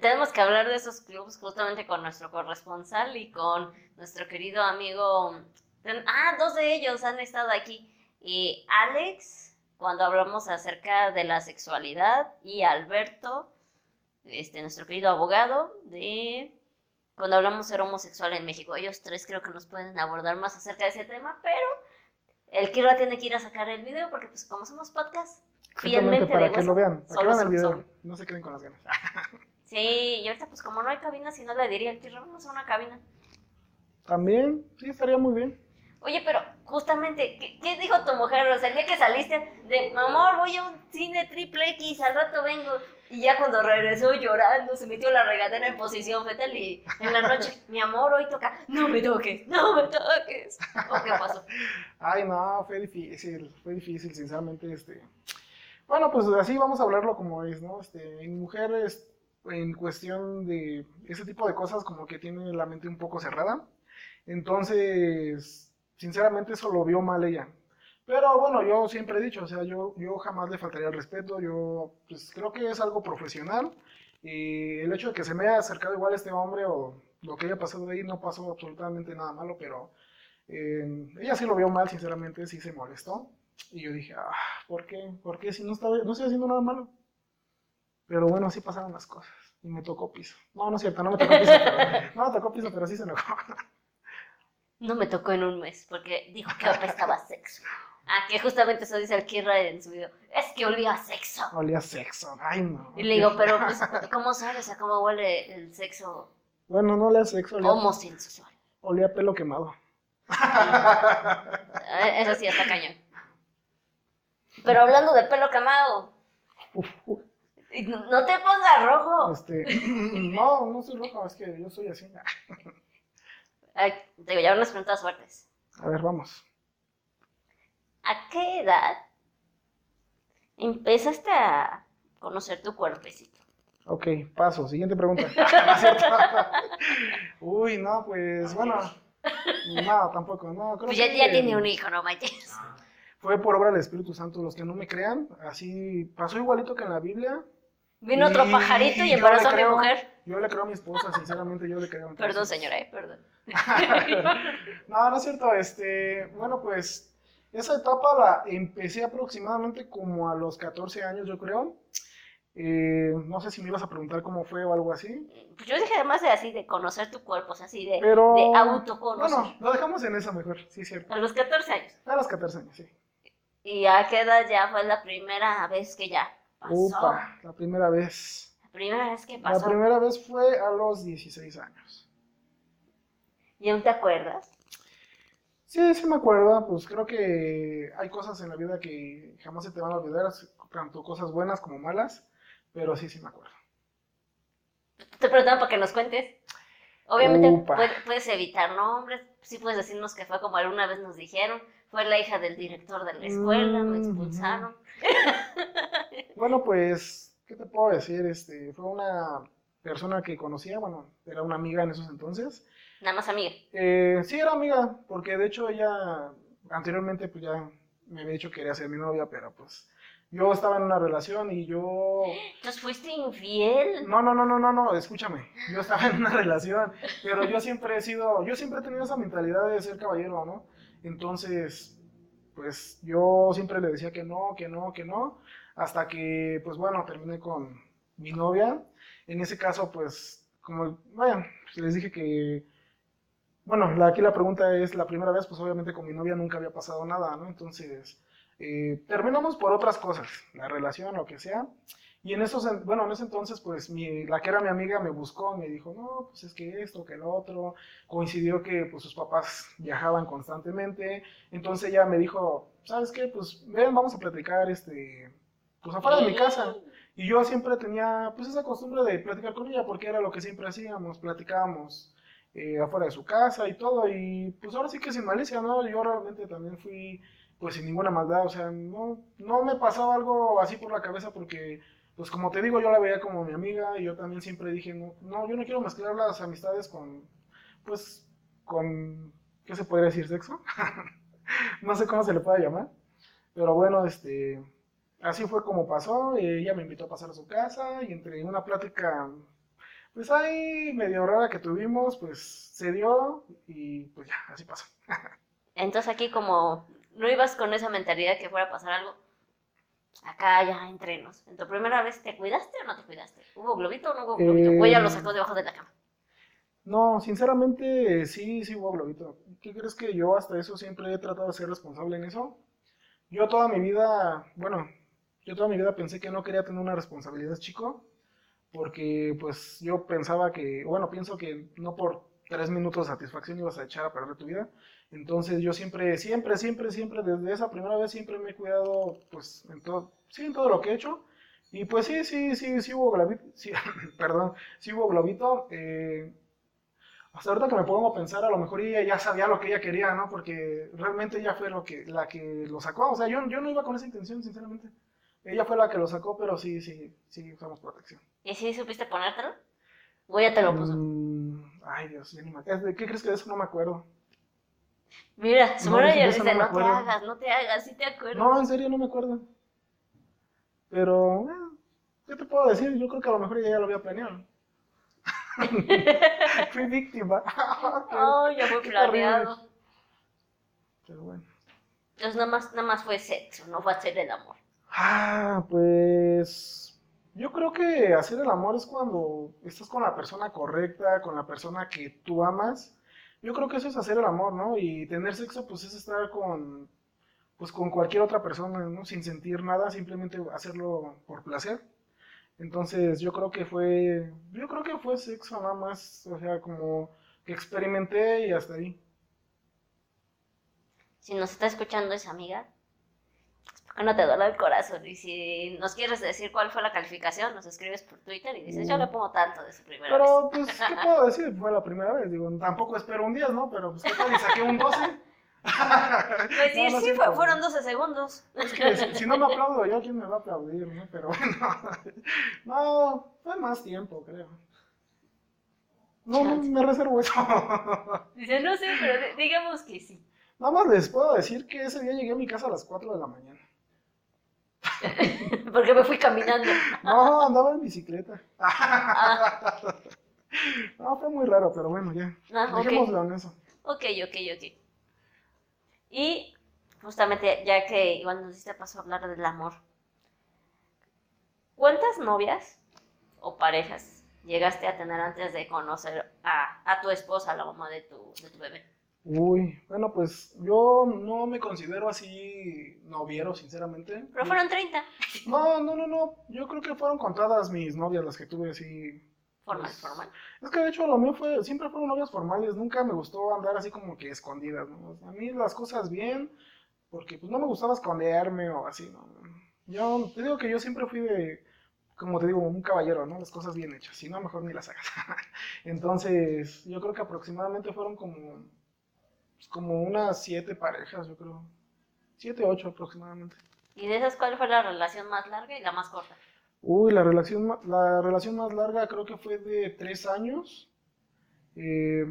Tenemos que hablar de esos clubs justamente con nuestro corresponsal y con nuestro querido amigo. Ah, dos de ellos han estado aquí. Y Alex, cuando hablamos acerca de la sexualidad, y Alberto, este, nuestro querido abogado, de cuando hablamos de ser homosexual en México. Ellos tres creo que nos pueden abordar más acerca de ese tema, pero el Kira tiene que ir a sacar el video porque pues como somos podcast, fielmente para que lo vean, para que vean el video. son- No se queden con las ganas. <laughs> Sí, y ahorita pues como no hay cabina, si no le diría al Kira, vamos a una cabina. También, sí, estaría muy bien. Oye, pero justamente, ¿qué, qué dijo tu mujer? O sea, el día que saliste de, amor, voy a un cine triple X, al rato vengo. Y ya cuando regresó llorando, se metió la regadera en posición fetal y en la noche, <laughs> mi amor, hoy toca, no me toques, no me toques. ¿O qué pasó? Ay, no, fue difícil, fue difícil, sinceramente, este... Bueno, pues así vamos a hablarlo como es, ¿no? Este, en mujeres, en cuestión de ese tipo de cosas, como que tiene la mente un poco cerrada. Entonces, sinceramente, eso lo vio mal ella. Pero bueno, yo siempre he dicho, o sea, yo, yo jamás le faltaría el respeto, yo pues creo que es algo profesional y el hecho de que se me haya acercado igual este hombre o lo que haya pasado de ahí no pasó absolutamente nada malo, pero eh, ella sí lo vio mal, sinceramente, sí se molestó. Y yo dije, ah, ¿por qué? ¿Por qué si no, estaba, no estoy haciendo nada malo? Pero bueno, así pasaron las cosas. Y me tocó piso. No, no es cierto, no me tocó piso, pero, no me tocó piso, pero sí se enojó. No me tocó en un mes porque dijo que apestaba sexo. Ah, que justamente eso dice el Kira en su video. Es que olía a sexo. Olía a sexo, ay no. Y le digo, pero pues, <laughs> ¿cómo sabes a cómo huele el sexo Bueno, no olía a sexo, olía, homosexual? olía a pelo quemado. Eh, Eso sí, está cañón. Pero hablando de pelo quemado, Uf, uf, no te pongas rojo. este, <clears throat> no, no soy rojo, es que yo soy así. Ay, te digo, ya unas preguntas fuertes. A ver, vamos. ¿A qué edad empezaste a conocer tu cuerpecito? Ok, paso. Siguiente pregunta. <laughs> <laughs> Uy, no, pues bueno. No, tampoco. No, creo Pues ya, que ya tiene un hijo, no manches. Fue por obra del Espíritu Santo. Los que no me crean, así pasó igualito que en la Biblia. Vino otro pajarito y embarazó a mi mujer. Yo le creo a mi esposa, sinceramente, yo le creo. entonces- Perdón, señora, eh, perdón. <laughs> no, no es cierto. Este, bueno, pues esa etapa la empecé aproximadamente como a los 14 años, yo creo. Eh, no sé si me ibas a preguntar cómo fue o algo así. Pues yo dije además de así, de conocer tu cuerpo, o sea, así de, Pero. de autoconocer. Bueno, lo dejamos en eso mejor, sí, cierto. A los 14 años. A los 14 años, sí. ¿Y a qué edad ya fue la primera vez que ya pasó? Upa, la primera vez. La primera vez que La pasó. primera vez fue a los 16 años. ¿Y aún te acuerdas? Sí, sí me acuerdo, pues creo que hay cosas en la vida que jamás se te van a olvidar, tanto cosas buenas como malas, pero sí, sí me acuerdo. Te preguntaba para que nos cuentes. Obviamente Upa. puede- puedes evitar nombres, sí puedes decirnos que fue como alguna vez nos dijeron, fue la hija del director de la escuela, me Mm, expulsaron. <laughs> Bueno, pues, ¿qué te puedo decir? Este, fue una persona que conocía, bueno, era una amiga en esos entonces. Nada más amiga. Eh, sí, era amiga, porque de hecho ella anteriormente pues ya me había dicho que quería ser mi novia, pero pues yo estaba en una relación y yo... Entonces fuiste infiel. No, no, no, no, no, no, escúchame, yo estaba en una <laughs> relación, pero yo siempre he sido, yo siempre he tenido esa mentalidad de ser caballero, ¿no? Entonces, pues yo siempre le decía que no, que no, que no, hasta que, pues bueno, terminé con mi novia. En ese caso, pues, como, vaya, pues, les dije que, bueno, aquí la pregunta es, la primera vez, pues obviamente con mi novia nunca había pasado nada, ¿no? Entonces, eh, terminamos por otras cosas, la relación, lo que sea. Y en esos, en- bueno, en ese entonces, pues mi, la que era mi amiga me buscó, me dijo, no, pues es que esto, que lo otro. Coincidió que pues sus papás viajaban constantemente. Entonces ella me dijo, ¿sabes qué? Pues ven, vamos a platicar, este, pues afuera de mi casa. Y yo siempre tenía, pues esa costumbre de platicar con ella, porque era lo que siempre hacíamos, platicábamos eh, afuera de su casa y todo. Y pues ahora sí que sin malicia, ¿no? Yo realmente también fui, pues sin ninguna maldad, o sea, no, no me pasaba algo así por la cabeza porque pues como te digo, yo la veía como mi amiga y yo también siempre dije, no, no, yo no quiero mezclar las amistades con, pues, con, ¿qué se podría decir? ¿Sexo? <laughs> no sé cómo se le puede llamar, pero bueno, este, así fue como pasó, ella me invitó a pasar a su casa y entre una plática, pues ahí medio rara que tuvimos, pues se dio y pues ya, así pasó. Entonces aquí como no ibas con esa mentalidad que fuera a pasar algo, acá ya entrenos. ¿En tu primera vez te cuidaste o no te cuidaste? ¿Hubo globito o no hubo globito? Eh, O ella lo sacó debajo de la cama. No, sinceramente sí, sí hubo globito. ¿Qué crees que yo hasta eso siempre he tratado de ser responsable en eso? Yo toda mi vida, bueno, yo toda mi vida pensé que no quería tener una responsabilidad chico, porque pues yo pensaba que, bueno, pienso que no por tres minutos de satisfacción ibas a echar a perder tu vida. Entonces yo siempre, siempre, siempre, siempre, desde esa primera vez siempre me he cuidado, pues, en todo, sí, en todo lo que he hecho. Y pues sí, sí, sí, sí hubo globito, <laughs> sí, perdón, sí hubo globito. eh, hasta ahorita que me pongo a pensar, a lo mejor ella ya sabía lo que ella quería, ¿no? Porque realmente ella fue lo que, la que lo sacó. O sea, yo, yo no iba con esa intención, sinceramente. Ella fue la que lo sacó, pero sí, sí, sí usamos protección. ¿Y si supiste ponértelo? ¿O ya te lo puso? Mm, ay, Dios, ya ni me- ¿Qué crees que de eso no me acuerdo? Mira, su No, eso dice, no no, te acuerdo". hagas, no te hagas, sí te acuerdas. No, en serio no me acuerdo. Pero, eh, ¿qué te puedo decir? Yo creo que a lo mejor ella ya lo había planeado. <laughs> Fui víctima. Oh, ya fue planeado. Pero bueno. Entonces nada más, nada más fue sexo, no fue hacer el amor. Ah, pues yo creo que hacer el amor es cuando estás con la persona correcta, con la persona que tú amas. Yo creo que eso es hacer el amor, ¿no? Y tener sexo, pues es estar con, pues con cualquier otra persona, ¿no? Sin sentir nada, simplemente hacerlo por placer. Entonces yo creo que fue, yo creo que fue sexo nada más, o sea, como que experimenté y hasta ahí. Si nos está escuchando esa amiga, ¿por qué no te duele el corazón? Y si nos quieres decir cuál fue la calificación, nos escribes por Twitter y dices, yo le pongo tanto de su primera vez. Pero, pues, ¿qué puedo decir? Fue la primera vez, digo, tampoco espero un 10, ¿no? Pero, pues, ¿qué tal? Y saqué un 12. Pues sí, No, no sí, sé, fue- pero- fueron 12 segundos. Es que si, si no me aplaudo yo, ¿quién me va a aplaudir, no? Pero bueno, <laughs> no, fue más tiempo, creo. No, me reservo eso. Dice, no sé, pero di- digamos que sí. Nada más les puedo decir que ese día llegué a mi casa a las 4 de la mañana. <laughs> Porque me fui caminando. No, andaba en bicicleta. Ah, <laughs> No, fue muy raro, pero bueno, ya. Ah, ok. Dejémoslo en eso. ok, ok, ok. Y justamente, ya que igual nos diste paso a hablar del amor, ¿cuántas novias o parejas llegaste a tener antes de conocer a, a tu esposa, la mamá de tu, de tu bebé? Uy, bueno, pues yo no me considero así noviero, sinceramente. Pero fueron 30. No, no, no, no. Yo creo que fueron contadas mis novias las que tuve así. Formal, Pues, formal. Es que de hecho lo mío fue, siempre fueron novias formales, nunca me gustó andar así como que escondidas, ¿no? O sea, a mí las cosas bien, porque pues no me gustaba esconderme o así, ¿no? Yo te digo que yo siempre fui de, como te digo, un caballero, ¿no? Las cosas bien hechas, si no, mejor ni las hagas. <laughs> Entonces, yo creo que aproximadamente fueron como, pues, como unas siete parejas, yo creo. Siete, ocho aproximadamente. ¿Y de esas cuál fue la relación más larga y la más corta? Uy, la relación, la relación más larga creo que fue de tres años. Eh,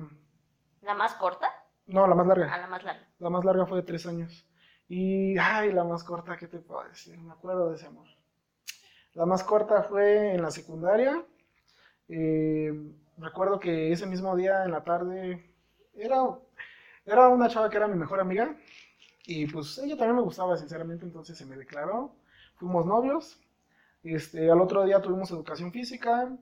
¿La más corta? no, la más larga. A la más larga. La más larga fue de tres años. Y, ay, la más corta, ¿qué te puedo decir? Me acuerdo de ese amor. La más corta fue en la secundaria. Eh, recuerdo que ese mismo día en la tarde era, era una chava que era mi mejor amiga. Y pues ella también me gustaba, sinceramente, entonces se me declaró. Fuimos novios. Este, al otro día tuvimos educación física.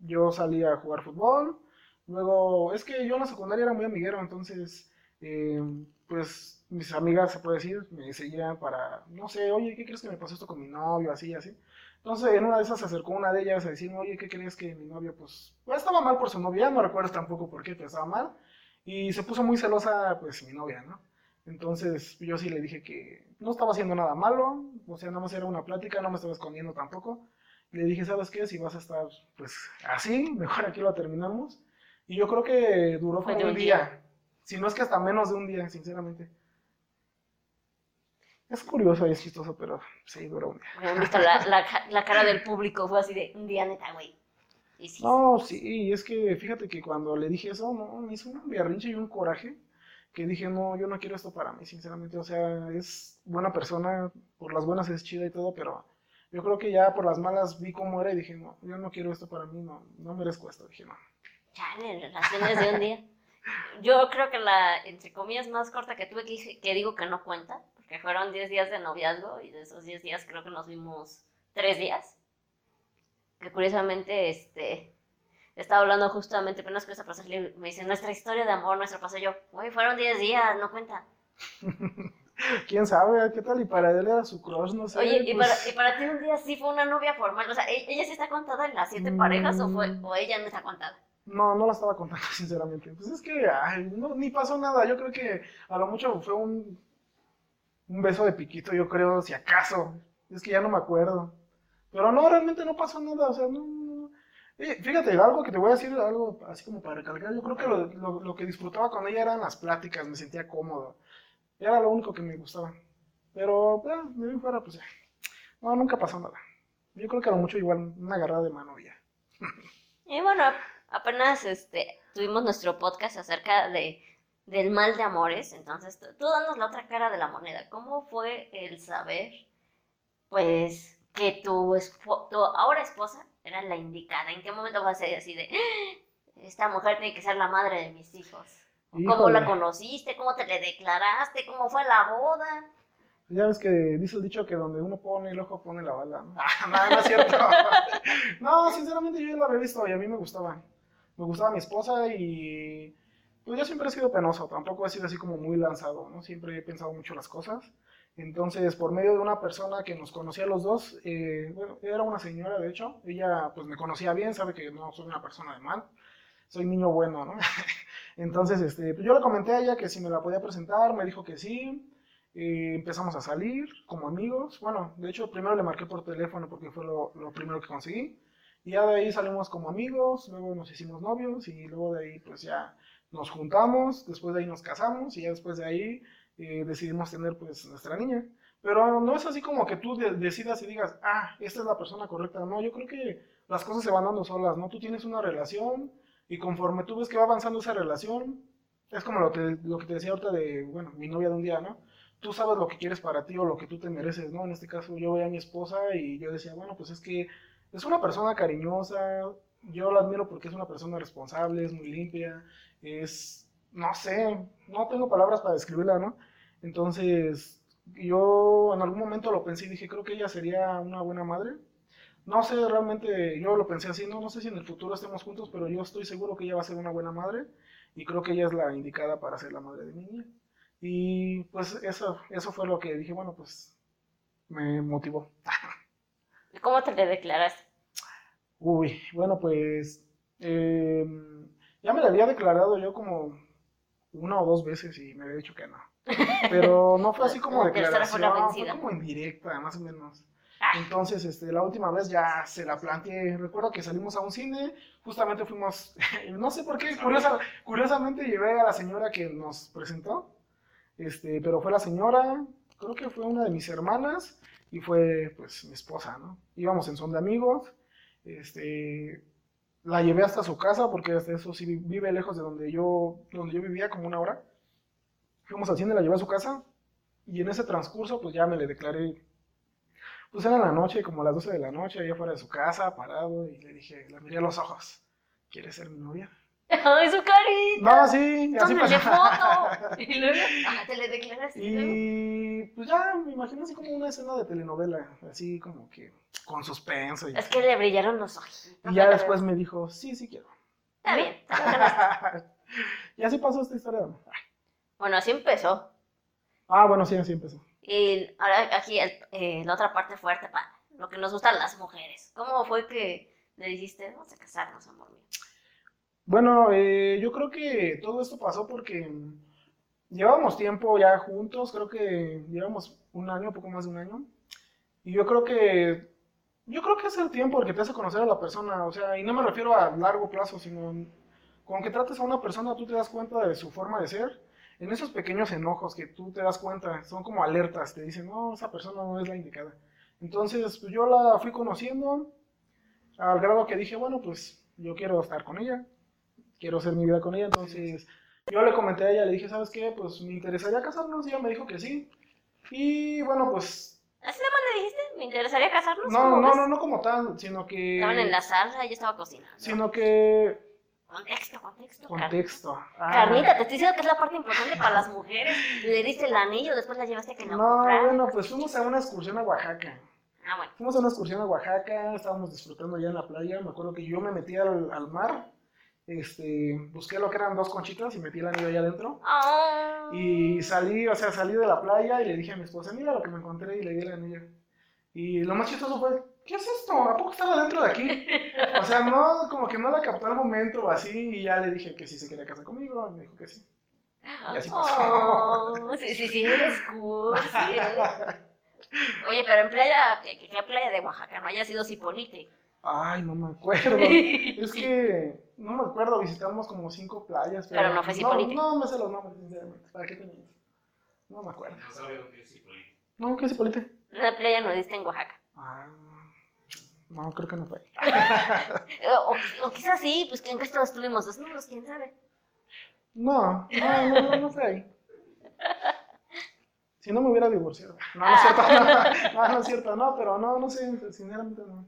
Yo salí a jugar fútbol. Luego, es que yo en la secundaria era muy amiguero, entonces, eh, pues mis amigas, se puede decir, me seguían para, no sé, oye, ¿qué crees que me pasó esto con mi novio? Así, así. Entonces, en una de esas se acercó una de ellas a decirme, oye, ¿qué crees que mi novio, pues, estaba mal por su novia? No recuerdo tampoco por qué, pero estaba mal. Y se puso muy celosa, pues, mi novia, ¿no? Entonces, yo sí le dije que no estaba haciendo nada malo, o sea, nada más era una plática, no me estaba escondiendo tampoco. Le dije, ¿sabes qué? Si vas a estar, pues, así, <laughs> mejor aquí lo terminamos. Y yo creo que duró como un día. día. Si no es que hasta menos de un día, sinceramente. Es curioso y es chistoso, pero sí, duró un día. Visto la, la, la cara del público, fue así de un día neta, güey. Y sí, No, sí, y es que fíjate que cuando le dije eso, no, me hizo un berrinche y un coraje que dije, no, yo no quiero esto para mí, sinceramente. O sea, es buena persona, por las buenas es chida y todo, pero yo creo que ya por las malas vi cómo era y dije, no, yo no quiero esto para mí, no, no merezco esto. Dije, no. chale, relaciones de un día. Yo creo que la, entre comillas, más corta que tuve, que, que digo que no cuenta, porque fueron 10 días de noviazgo y de esos 10 días creo que nos vimos 3 días. Que curiosamente, este, estaba hablando justamente apenas con esa persona, le- me dice, nuestra historia de amor, nuestro paso, yo, güey, fueron 10 días, no cuenta. <laughs> ¿Quién sabe qué tal? Y para él era su crush, no sé. Oye, ¿y, pues, para, y para ti un día sí fue una novia formal, o sea, ¿e- ¿ella sí está contada en las siete Mm. parejas o, fue, o ella no está contada? No, no la estaba contando, <laughs> sinceramente. Pues es que, ay, no, ni pasó nada. Yo creo que a lo mucho fue un, un beso de piquito, yo creo, si acaso. Es que ya no me acuerdo. Pero no, realmente no pasó nada, o sea, no. fíjate, algo que te voy a decir, algo así como para recalcar. Yo creo que lo, lo- que disfrutaba con ella eran las pláticas, me sentía cómodo. Era lo único que me gustaba. Pero, eh, de ahí fuera, pues, eh, no, nunca pasó nada. Yo creo que a lo mucho igual una agarrada de mano ya. Y bueno, apenas este, tuvimos nuestro podcast acerca de del mal de amores. Entonces, tú, tú danos la otra cara de la moneda. ¿Cómo fue el saber, pues, que tu, espo- tu ahora esposa era la indicada? ¿En qué momento vas a ser así de, "Ah, esta mujer tiene que ser la madre de mis hijos? ¿O ¿Cómo Híjole. la conociste? ¿Cómo te le declaraste? ¿Cómo fue la boda? Ya ves que dice el dicho que donde uno pone el ojo pone la bala, ¿no? <laughs> Ah, no, no es cierto. <laughs> no, sinceramente yo ya lo había visto y a mí me gustaba. Me gustaba mi esposa y pues yo siempre he sido penoso, tampoco he sido así como muy lanzado, ¿no? Siempre he pensado mucho las cosas. Entonces, por medio de una persona que nos conocía los dos, eh, era una señora, de hecho, ella pues me conocía bien, sabe que no soy una persona de mal, soy niño bueno, ¿no? <laughs> Entonces, este, pues yo le comenté a ella que si me la podía presentar, me dijo que sí, eh, empezamos a salir como amigos. Bueno, de hecho, primero le marqué por teléfono porque fue lo, lo primero que conseguí. Y ya de ahí salimos como amigos, luego nos hicimos novios y luego de ahí pues ya nos juntamos, después de ahí nos casamos y ya después de ahí eh, decidimos tener pues nuestra niña. Pero no es así como que tú de- decidas y digas, ah, esta es la persona correcta. No, yo creo que las cosas se van dando solas, ¿no? Tú tienes una relación y conforme tú ves que va avanzando esa relación, es como lo que, lo que te decía ahorita de, bueno, mi novia de un día, ¿no? Tú sabes lo que quieres para ti o lo que tú te mereces, ¿no? En este caso yo veía a mi esposa y yo decía, bueno, pues es que es una persona cariñosa, yo la admiro porque es una persona responsable, es muy limpia, es, no sé, no tengo palabras para describirla, ¿no? Entonces, yo en algún momento lo pensé y dije, creo que ella sería una buena madre. No sé, realmente yo lo pensé así, no, no sé si en el futuro estemos juntos, pero yo estoy seguro que ella va a ser una buena madre y creo que ella es la indicada para ser la madre de mi niña. Y pues eso, eso fue lo que dije, bueno, pues me motivó. <laughs> ¿Cómo te le declaraste? Uy, bueno, pues eh, ya me la había declarado yo como una o dos veces y me había dicho que no. <laughs> Pero no fue así como la declaración, fue como indirecta, más o menos. Ah. Entonces, este, la última vez ya se la planteé. Recuerdo que salimos a un cine, justamente fuimos, <laughs> no sé por qué, curiosa- curiosamente llevé a la señora que nos presentó, este, pero fue la señora, creo que fue una de mis hermanas y fue pues mi esposa, ¿no? Íbamos en son de amigos, este, la llevé hasta su casa porque eso sí vi- vive lejos de donde yo, donde yo vivía, como una hora. Fuimos al cine, la llevé a su casa y en ese transcurso pues ya me le declaré pues era la noche, como las 12 de la noche, allá fuera de su casa, parado, y le dije, la miré a los ojos, ¿quieres ser mi novia? ¡Ay, su carita! No, sí, así ¡Tómale pasó. foto! <laughs> Y luego, ah, te le declaraste. y pues ya, me imagino así como una escena de telenovela, así como que con suspenso. Y, Es que le brillaron los ojitos. y ya después me dijo, sí, sí quiero. Está bien. <laughs> y así pasó esta historia. ¿no? Bueno, así empezó. Ah, bueno, sí, así empezó. Y ahora aquí el- eh, la otra parte fuerte para lo que nos gustan las mujeres. ¿Cómo fue que le dijiste, vamos a casarnos, amor mío? Bueno, eh, yo creo que todo esto pasó porque llevábamos tiempo ya juntos, creo que llevamos un año, poco más de un año, y yo creo que, yo creo que es el tiempo el que te hace conocer a la persona, o sea, y no me refiero a largo plazo, sino con que trates a una persona, tú te das cuenta de su forma de ser, en esos pequeños enojos que tú te das cuenta, son como alertas, te dicen, no, esa persona no es la indicada. Entonces, pues yo la fui conociendo al grado que dije, bueno, pues yo quiero estar con ella, quiero hacer mi vida con ella, entonces yo le comenté a ella, le dije, ¿sabes qué? Pues me interesaría casarnos, y ella me dijo que sí. Y bueno, pues ¿Así nada más le dijiste? ¿Me interesaría casarnos? no, ¿Cómo no, ves? no, no como tal, sino que Estaban en la sala, yo estaba cocinando. sino que Contexto, contexto. contexto. Ah. Carnita, te estoy diciendo que es la parte importante para las mujeres. Le diste el anillo, después la llevaste a que No, comprara. bueno, pues fuimos a una excursión a Oaxaca. Ah, bueno. Fuimos a una excursión a Oaxaca, estábamos disfrutando ya en la playa. Me acuerdo que yo me metí al, al mar, este, busqué lo que eran dos conchitas y metí el anillo allá adentro. Ah. Y salí, o sea, salí de la playa y le dije a mi esposa, mira lo que me encontré y le di el anillo. Y lo más chistoso fue, ¿qué es esto? ¿A poco estaba dentro de aquí? <laughs> O sea, no, como que no la captó al momento o así y ya le dije que sí se quería casar conmigo y me dijo que sí. Y así pasó. Oh, sí, sí, sí, eres cursi. Oye, pero en playa, ¿qué, playa de Oaxaca? No haya sido Cipolite. Ay, no me acuerdo. <laughs> Es que no me acuerdo, visitamos como cinco playas. Pero, Pero no fue Cipolite. No, no me sé los nombres, sinceramente. ¿Para qué te miento? No me acuerdo. No sabe lo que es Cipolite. No, ¿qué es Cipolite? Una playa nudista en Oaxaca. Ah, no, creo que no fue. <laughs> O, o quizás sí, pues que en que todos estuvimos desnudos, quién sabe. No, no, no, no, no fue ahí. Si no me hubiera divorciado. No, no es cierto. <laughs> No, no es cierto, no, pero no, no sé, sinceramente no.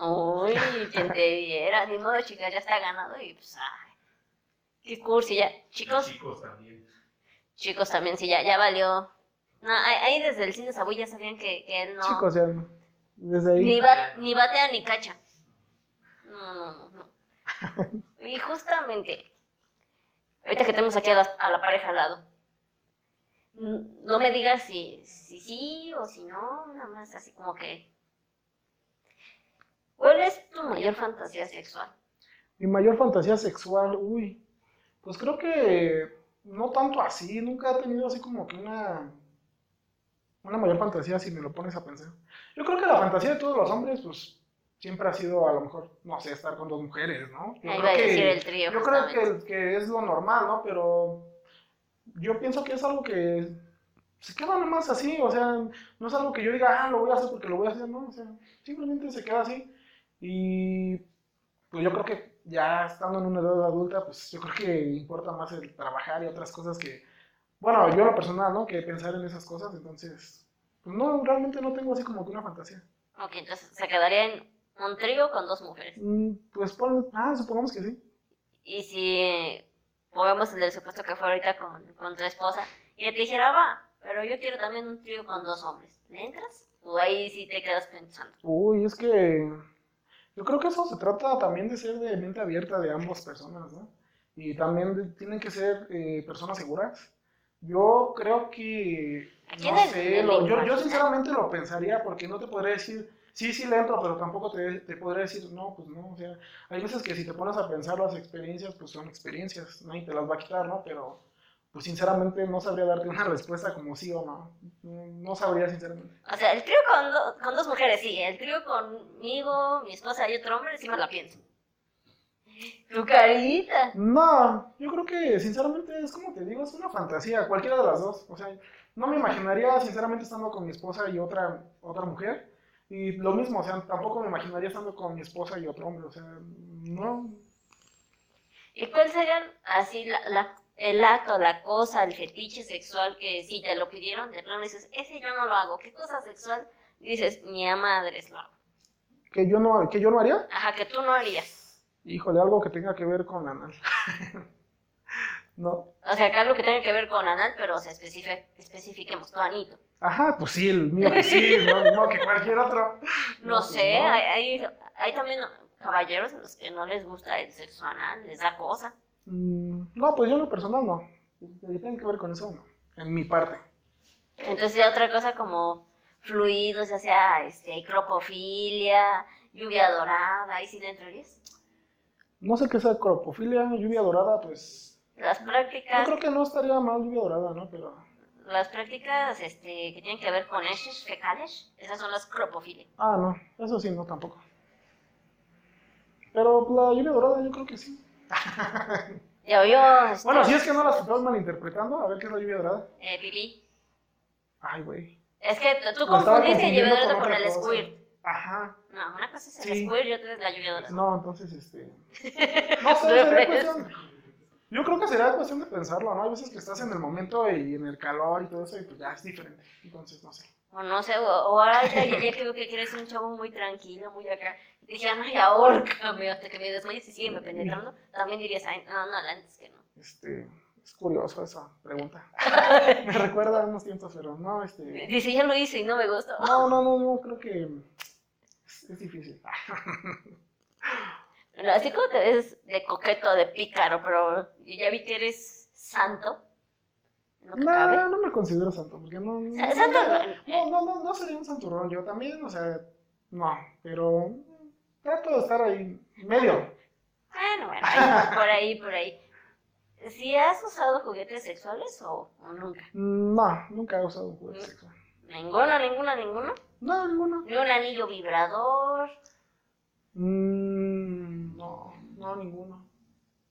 Uy, quien te viera. Ni modo, chicas, ya está ganado y pues, ay. Qué cursi, ya. Chicos, Chicos también. chicos también, sí, ya, ya valió. No, ahí, ahí desde el cine Sabuy ya sabían que, que él no. Chicos, ya, desde ahí. Ni, ba- ni batea ni cacha. No, no, no, no. <laughs> Y justamente, ahorita que tenemos aquí a la, a la pareja al lado, no me digas si, si sí o si no, nada más así como que... ¿Cuál es tu mayor fantasía sexual? Mi mayor fantasía sexual, uy, pues creo que no tanto así, nunca he tenido así como que una, una mayor fantasía si me lo pones a pensar. Yo creo que la fantasía de todos los hombres, pues siempre ha sido a lo mejor, no sé, estar con dos mujeres, ¿no? Yo Ahí creo va a que- decir el trío. Yo creo que, que es lo normal, ¿no? Pero yo pienso que es algo que se queda nomás así, o sea, no es algo que yo diga, ah, lo voy a hacer porque lo voy a hacer, ¿no? O sea, simplemente se queda así. Y pues yo creo que ya estando en una edad adulta, pues yo creo que importa más el trabajar y otras cosas que, bueno, yo en lo personal, ¿no? Que pensar en esas cosas, entonces, pues no, realmente no tengo así como que una fantasía. Ok, entonces se quedaría en un trío con dos mujeres. Mm, Pues pon, ah, supongamos que sí. Y si pongamos el supuesto que fue ahorita con, con tu esposa, y te dijera, va, pero yo quiero también un trío con dos hombres, ¿le entras? O ahí sí te quedas pensando. Uy, es que yo creo que eso se trata también de ser de mente abierta de ambas personas, ¿no? Y también de- tienen que ser eh, personas seguras. Yo creo que, no sé, lo- yo, yo sinceramente lo pensaría porque no te podría decir, sí, sí le entro, pero tampoco te, te podría decir, no, pues no, o sea, hay veces que si te pones a pensar las experiencias, pues son experiencias, nadie te las va a quitar, ¿no? Pero, pues sinceramente no sabría darte una respuesta como sí o no, no sabría sinceramente. O sea, el trío con, do- con dos mujeres, sí. El trío conmigo, mi esposa y otro hombre, sí me la pienso. Tu carita. No, yo creo que sinceramente es como te digo, es una fantasía, cualquiera de las dos. O sea, no me imaginaría sinceramente estando con mi esposa y otra, otra mujer. Y lo mismo, o sea, tampoco me imaginaría estando con mi esposa y otro hombre. O sea, no. ¿Y cuál sería así la, la- el acto, la cosa, el fetiche sexual que si te lo pidieron, de plano dices, ese yo no lo hago? ¿Qué cosa sexual dices, ni a madres lo hago? Que yo no, que yo no haría. Ajá, que tú no harías. Híjole, algo que tenga que ver con anal. <laughs> no. O sea, algo que tenga que ver con anal, pero o sea, especifi- especifiquemos, tu anito. Ajá, pues sí, el mío que sí, no, no que cualquier otro. No, sé, no. hay, hay, hay también caballeros a los que no les gusta el sexo anal, les da cosa. Mm, no, pues yo en lo personal no. Que tenga que ver con eso, no. En mi parte. Entonces ya otra cosa como fluidos, ya sea este, cropofilia, lluvia dorada, ahí sí le entrarías. No sé qué sea cropofilia, lluvia dorada, pues Las yo prácticas, creo que no estaría mal lluvia dorada, ¿no? Pero las prácticas este, que tienen que ver con heces fecales, esas son las cropofilia. ah, no, eso sí no tampoco. Pero la lluvia dorada yo creo que sí. <laughs> Ya yo, este, Bueno, si es que no las estás malinterpretando, a ver qué es la lluvia dorada. eh, pipí. Ay, güey. Es que tú- confundiste lluvia dorada con el cosa. squirt. Ajá. No, una cosa es el Sí. squirt y otra es la lluvia dorada. No, entonces este <laughs> no sé, sería cuestión Yo creo que será cuestión de pensarlo, ¿no? Hay veces que estás en el momento y en el calor y todo eso y pues ya es diferente. Entonces, no sé. O no sé, o, o ahorita ya, ya creo que quieres un chavo muy tranquilo, muy acá. Dijeron, ay, ahórcame hasta que me desmayes y sígueme penetrando. También dirías, ay, no, no, antes que no. Este, es curioso esa pregunta. <laughs> Me recuerda a unos tiempos, pero no, este Dice, ya lo hice y no me gustó. No, no, no, no, creo que es, es difícil. <laughs> Bueno, así como te ves de coqueto, de pícaro, pero yo ya vi que eres santo. No. No, no me considero santo, porque no. No, no, no, no, no sería un santurrón yo también, o sea, no, pero trato de estar ahí, medio. Bueno, bueno, por ahí, por ahí. ¿Si has usado juguetes sexuales o, o nunca? No, nunca he usado un juguete sexual. ¿Ninguno, ninguno, ninguno? No, ninguno. ¿Ni un anillo vibrador? Mm, no, no, ninguno.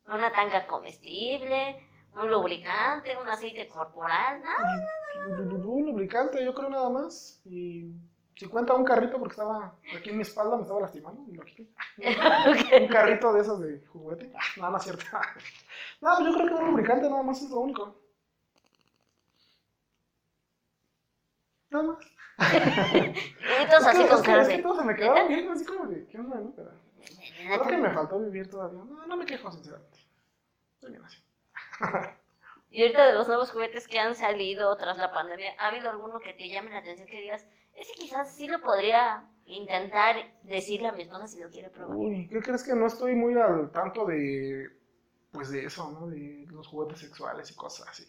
¿Una tanga comestible? ¿Un lubricante? ¿Un aceite corporal? ¿Nada? Un lubricante, yo creo nada más. Y Si cuenta un carrito porque estaba aquí en mi espalda, me estaba lastimando y lo quité. <laughs> Un carrito de esos de juguete. Ah, No, no es cierto. <laughs> No, pues yo creo que un lubricante nada más es lo único. Nada más. <laughs> Y todos así con caras es que todos se me quedaron bien, así como de, ¿qué onda, no? Pero creo que me faltó vivir todavía. No, no me quejo, sinceramente. Estoy bien así. Y ahorita de los nuevos juguetes que han salido tras la pandemia, ¿ha habido alguno que te llame la atención que digas, ese quizás sí lo podría intentar decirle a mi esposa si lo quiere probar? Uy, ¿qué crees que no estoy muy al tanto de, pues de eso, ¿no? De los juguetes sexuales y cosas así.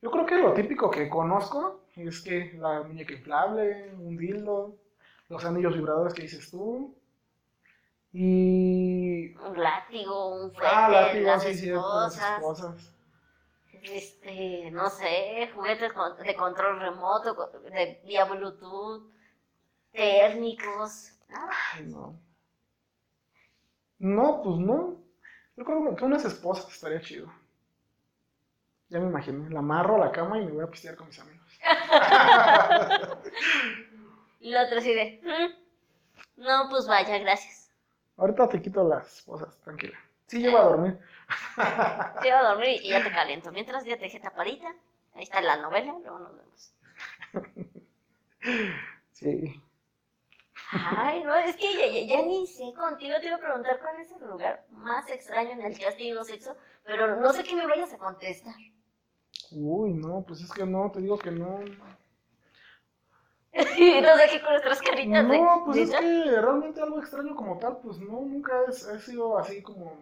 Yo creo que lo típico que conozco es que la muñeca inflable, un dildo, los anillos vibradores que dices tú. Y... Un látigo, un fuete, Ah, látigo, las sí, cierto, las esposas, esposas. Este, no sé, juguetes de control remoto, de vía Bluetooth, térmicos. Ay, no. No, pues no. Yo creo que unas esposas estaría chido. Ya me imaginé. La amarro a la cama y me voy a pistear con mis amigos. <laughs> Y la otra así de, "Mm, no, pues vaya, gracias. Ahorita te quito las esposas, tranquila. Sí, llevo a dormir. <laughs> Te iba a dormir y ya te caliento. Mientras ya te dejé tapadita, ahí está la novela, luego nos vemos. <laughs> Sí. Ay, no, es que ya, ya- ya ni sé contigo, te iba a preguntar cuál es el lugar más extraño en el que has tenido sexo, pero no sé qué me vayas a contestar. Uy, no, pues es que no, te digo que no. <laughs> No sé qué con nuestras caritas de... No, pues es que realmente algo extraño como tal, pues no, nunca es- he sido así como,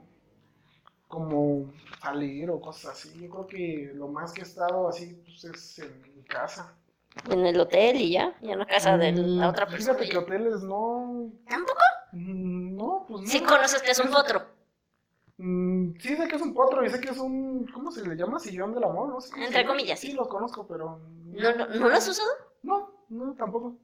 como salir o cosas así. Yo creo que lo más que he estado así, pues es en mi casa. En el hotel y ya, y en la casa de la Mm, otra persona. Fíjate que hoteles no. ¿Tampoco? mm, No, pues no. Sí conoces que es un potro. Mm, sí sé que es un potro y sé que es un. ¿Cómo se le llama? Sillón del amor, ¿no? sé Entre comillas, Sí, los conozco, pero. ¿No, no, ¿no lo has usado? No, no, tampoco.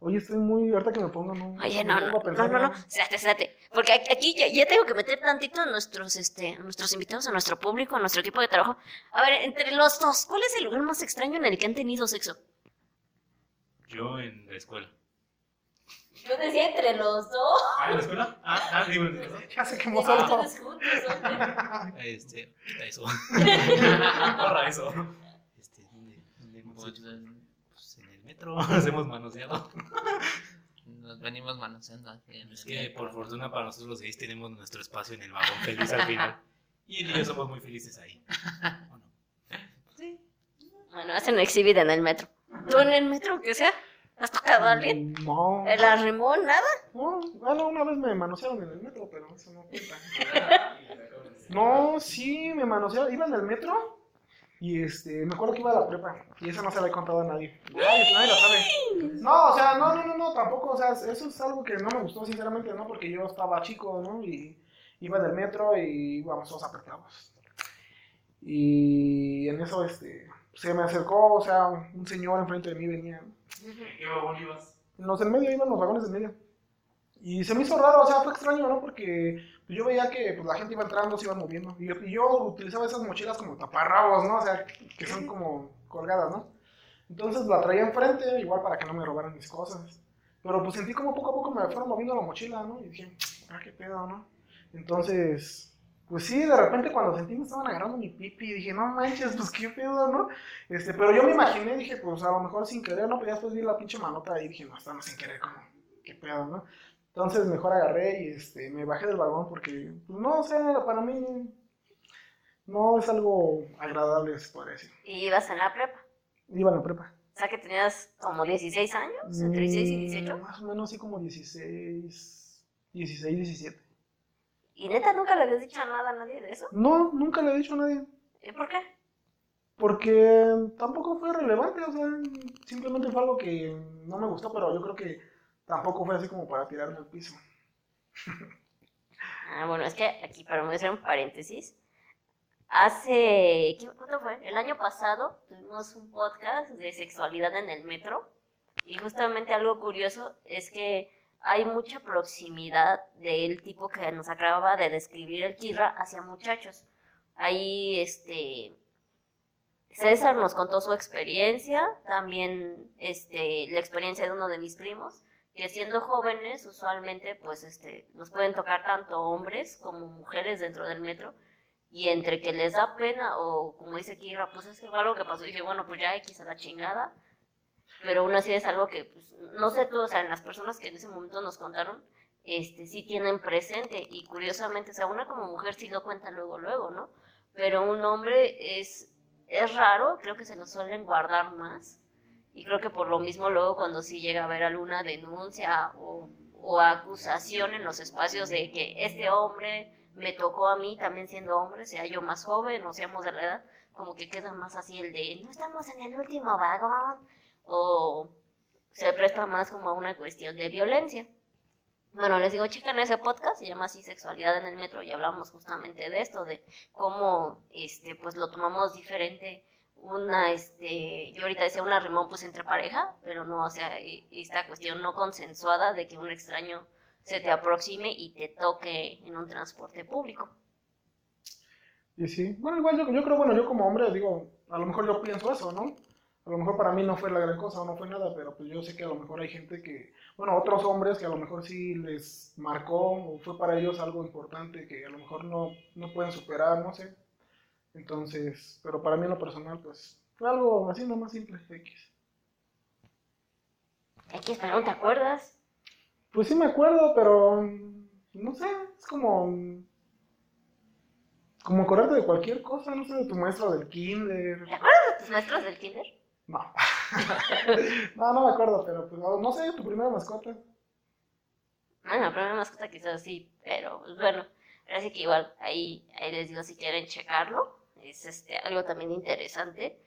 Oye, estoy muy. Ahorita que me pongo, no. Oye, no, no, no, no, no, espérate. Porque aquí- ya, ya tengo que meter tantito a nuestros, este, a nuestros invitados, a nuestro público, a nuestro equipo de trabajo. A ver, entre los dos, ¿cuál es el lugar más extraño en el que han tenido sexo? Yo en la escuela. Yo decía entre los dos. ¿Ah, en la escuela? Ah, ah digo, en la escuela. <laughs> Ya se quemó solo. Este, quita eso. <laughs> Borra eso. Este, ¿dónde, dónde hemos hecho? Pues en el metro <laughs> nos hemos manoseado. Nos venimos manoseando aquí. en Es el que por fortuna para nosotros los gays tenemos nuestro espacio en el vagón feliz al final. <laughs> Y él y yo somos muy felices ahí. <laughs> ¿O no? Bueno, hacen exhibit en el metro. ¿Tú en el metro, que sea? ¿Has tocado a alguien? No. ¿El arrimón, nada? No, bueno, una vez me manosearon en el metro, pero eso no cuenta. <laughs> No, sí, me manosearon. Iba en el metro y este, me acuerdo que iba a la prepa y eso no se la he contado a nadie. Nadie, nadie lo sabe. No, o sea, no, no, no, no, tampoco, o sea, eso es algo que no me gustó, sinceramente, ¿no? Porque yo estaba chico, ¿no? Y iba en el metro y íbamos todos apretados. Y en eso, este, se me acercó, o sea, un señor enfrente de mí venía. ¿En qué vagón ibas? En los del medio iban los vagones del medio. Y se me hizo raro, o sea, fue extraño, ¿no? Porque pues, yo veía que pues, la gente iba entrando, se iban moviendo. Y yo, y yo utilizaba esas mochilas como taparrabos, ¿no? O sea, que son como colgadas, ¿no? Entonces la traía enfrente, igual para que no me robaran mis cosas. Pero pues sentí como poco a poco me fueron moviendo la mochila, ¿no? Y dije, ah, qué pedo, ¿no? Entonces, pues sí, de repente cuando sentí me estaban agarrando mi pipi, dije, no manches, pues qué pedo, ¿no? Este, pero yo me imaginé, dije, pues a lo mejor sin querer, ¿no? Pero ya después vi la pinche manota y dije, no, estamos sin querer, como, qué pedo, ¿no? Entonces mejor agarré y este, me bajé del vagón porque, pues no, o sea, para mí no es algo agradable, se podría decir. Y ibas en la prepa. Iba en la prepa. O sea que tenías como 16 años, entre 16 y Mm, 18. Más o menos así como 16, 16, 17. ¿Y neta nunca le habías dicho nada a nadie de eso? No, nunca le he dicho a nadie. ¿Y por qué? Porque tampoco fue relevante, o sea, simplemente fue algo que no me gustó, pero yo creo que tampoco fue así como para tirarme al piso. <laughs> Ah, bueno, es que aquí para hacer un paréntesis, hace, ¿qué, ¿cuánto fue? El año pasado tuvimos un podcast de sexualidad en el metro y justamente algo curioso es que hay mucha proximidad del tipo que nos acababa de describir el Kirra hacia muchachos. Hay este César nos contó su experiencia, también este, la experiencia de uno de mis primos, que siendo jóvenes usualmente pues este, nos pueden tocar tanto hombres como mujeres dentro del metro y entre que les da pena o como dice Kira, pues es que fue algo que pasó y dije, bueno, pues ya X a la chingada, pero aún así es algo que, pues, no sé tú, o sea, en las personas que en ese momento nos contaron, este, sí tienen presente y curiosamente, o sea, una como mujer sí lo cuenta luego, luego, ¿no? Pero un hombre es, es raro, creo que se lo suelen guardar más y creo que por lo mismo luego cuando sí llega a haber alguna denuncia o, o acusación en los espacios de que este hombre me tocó a mí también siendo hombre, sea yo más joven o seamos de la edad, como que queda más así el de no estamos en el último vagón o se presta más como a una cuestión de violencia. Bueno, les digo, chequen ese podcast, se llama así Sexualidad en el Metro y hablamos justamente de esto, de cómo este pues lo tomamos diferente una, este, yo ahorita decía una rimón pues entre pareja, pero no, o sea, esta cuestión no consensuada de que un extraño se te aproxime y te toque en un transporte público. Y sí, bueno, igual yo, yo creo, bueno, yo como hombre digo, a lo mejor yo pienso eso, ¿no? A lo mejor para mí no fue la gran cosa o no fue nada, pero pues yo sé que a lo mejor hay gente que, bueno, otros hombres que a lo mejor sí les marcó o fue para ellos algo importante que a lo mejor no, no pueden superar, no sé. Entonces, pero para mí en lo personal, pues, fue algo así nomás simple, X. X, pero ¿no te acuerdas? Pues sí me acuerdo, pero no sé, es como como acordarte de cualquier cosa, no sé, de tu maestro del kinder. ¿Te acuerdas de tus maestros del kinder? No. <laughs> no, no me acuerdo, pero pues no, sé, tu primera mascota. Bueno, la primera mascota quizás sí, pero pues bueno, parece que igual ahí, ahí les digo si quieren checarlo, es este algo también interesante.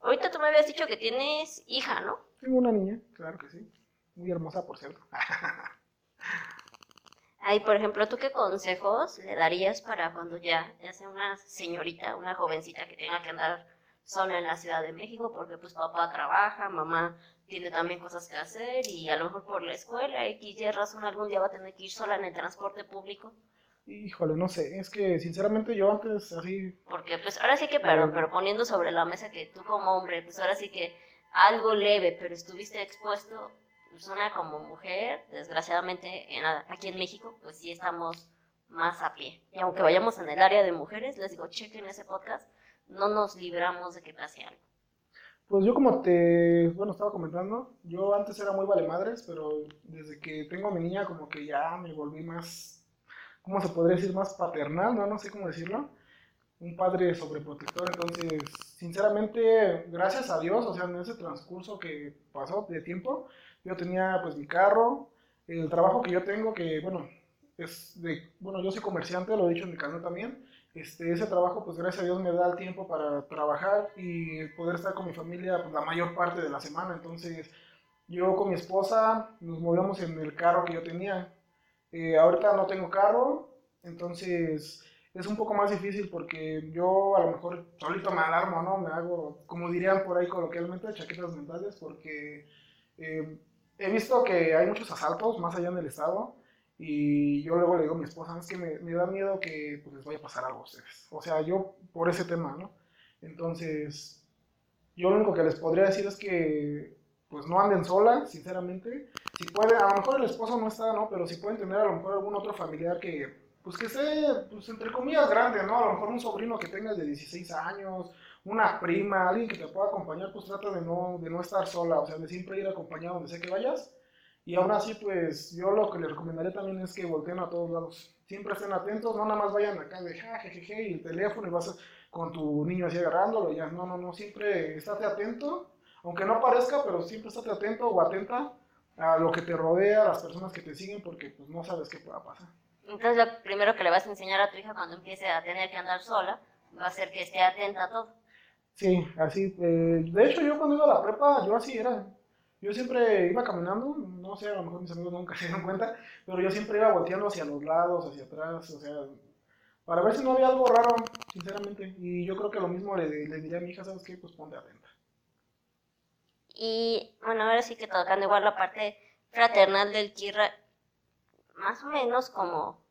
Ahorita tú me habías dicho que tienes hija, ¿no? Tengo una niña, claro que sí. Muy hermosa, por cierto. <laughs> Ahí, por ejemplo, ¿tú qué consejos le darías para cuando ya, ya sea una señorita, una jovencita que tenga que andar sola en la Ciudad de México porque pues papá trabaja, mamá tiene también cosas que hacer y a lo mejor por la escuela, X, Y razón, algún día va a tener que ir sola en el transporte público? Híjole, no sé, es que sinceramente yo antes así... Porque pues ahora sí que, pero, pero poniendo sobre la mesa que tú como hombre, pues ahora sí que algo leve, pero estuviste expuesto, pues una como mujer, desgraciadamente en, aquí en México, pues sí estamos más a pie. Y aunque vayamos en el área de mujeres, les digo, chequen ese podcast, no nos libramos de que pase algo. Pues yo como te, bueno, estaba comentando, yo antes era muy vale madres, pero desde que tengo a mi niña como que ya me volví más, ¿cómo se podría decir? Más paternal, ¿no? No sé cómo decirlo. Un padre sobreprotector, entonces, sinceramente, gracias a Dios, o sea, en ese transcurso que pasó de tiempo, yo tenía pues mi carro, el trabajo que yo tengo, que bueno, es de, bueno, yo soy comerciante, lo he dicho en mi canal también, este, ese trabajo pues gracias a Dios me da el tiempo para trabajar y poder estar con mi familia pues, la mayor parte de la semana, entonces yo con mi esposa nos movemos en el carro que yo tenía, eh, ahorita no tengo carro, entonces es un poco más difícil porque yo a lo mejor solito me alarmo, ¿no? Me hago, como dirían por ahí coloquialmente, chaquetas mentales porque... Eh, he visto que hay muchos asaltos más allá en estado y yo luego le digo a mi esposa, es que me, me da miedo que pues, les vaya a pasar algo a ustedes. O sea, yo por ese tema, ¿no? Entonces, yo lo único que les podría decir es que pues no anden solas, sinceramente. Si pueden, a lo mejor el esposo no está, ¿no? Pero si pueden tener a lo mejor algún otro familiar que, pues que esté, pues entre comillas, grande, ¿no? A lo mejor un sobrino que tenga de 16 años, una prima, alguien que te pueda acompañar, pues trata de no, de no estar sola, o sea, de siempre ir acompañado donde sea que vayas. Y aún así, pues yo lo que les recomendaría también es que volteen a todos lados. Siempre estén atentos, no nada más vayan acá de jajajaja y el teléfono y vas con tu niño así agarrándolo. Ya, no, no, no, siempre estate atento, aunque no parezca, pero siempre estate atento o atenta a lo que te rodea, a las personas que te siguen, porque pues no sabes qué pueda pasar. Entonces, lo primero que le vas a enseñar a tu hija cuando empiece a tener que andar sola va a ser que esté atenta a todo. Sí, así. Eh, de hecho, yo cuando iba a la prepa, yo así era. Yo siempre iba caminando, no sé, a lo mejor mis amigos nunca <laughs> se dieron cuenta, pero yo siempre iba volteando hacia los lados, hacia atrás, o sea, para ver si no había algo raro, sinceramente. Y yo creo que lo mismo le, le diría a mi hija, ¿sabes qué? Pues ponte atenta. Y bueno, ahora sí que tocando igual la parte fraternal del Kirra, más o menos como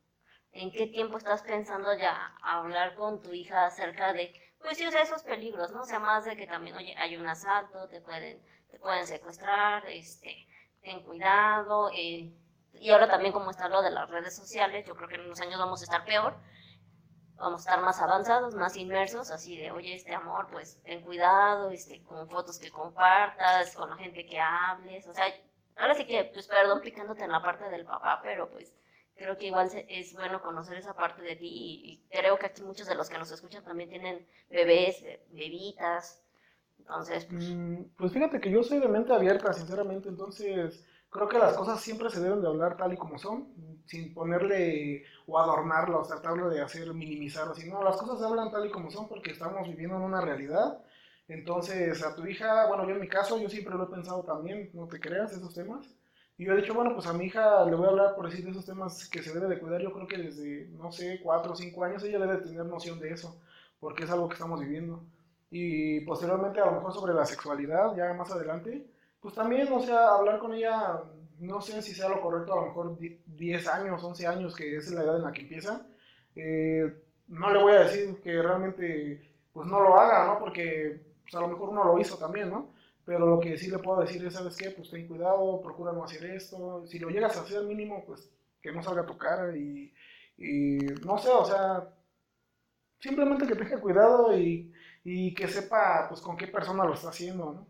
en qué tiempo estás pensando ya hablar con tu hija acerca de pues sí, o sea, esos peligros, ¿no? O sea, más de que también, oye, hay un asalto, te pueden, te pueden secuestrar, este, ten cuidado, eh, y ahora también como está lo de las redes sociales, yo creo que en unos años vamos a estar peor, vamos a estar más avanzados, más inmersos, así de, oye, este amor, pues ten cuidado, este, con fotos que compartas, con la gente que hables, o sea, ahora sí que, pues perdón picándote en la parte del papá, pero pues creo que igual es bueno conocer esa parte de ti y, y creo que aquí muchos de los que nos escuchan también tienen bebés, be- bebitas, entonces, pues, Mm, Pues fíjate que yo soy de mente abierta, sinceramente, entonces creo que las cosas siempre se deben de hablar tal y como son, sin ponerle o adornarlas, tratarlo de hacer minimizar, así, no, las cosas se hablan tal y como son porque estamos viviendo en una realidad. Entonces, a tu hija, bueno, yo en mi caso, yo siempre lo he pensado también, no te creas, esos temas. Y yo he dicho, bueno, pues a mi hija le voy a hablar por decir de esos temas que se debe de cuidar. Yo creo que desde, no sé, cuatro o cinco años ella debe tener noción de eso, porque es algo que estamos viviendo. Y posteriormente, a lo mejor sobre la sexualidad, ya más adelante, pues también, o sea, hablar con ella, no sé si sea lo correcto, a lo mejor di- 10 años, 11 años, que es la edad en la que empieza. Eh, no le voy a decir que realmente, pues no lo haga, ¿no? Porque pues, a lo mejor uno lo hizo también, ¿no? Pero lo que sí le puedo decir es, ¿sabes qué? Pues ten cuidado, procura no hacer esto. Si lo llegas a hacer mínimo, pues que no salga a tu cara y, y no sé, o sea, simplemente que tenga cuidado y, y que sepa, pues, con qué persona lo está haciendo, ¿no?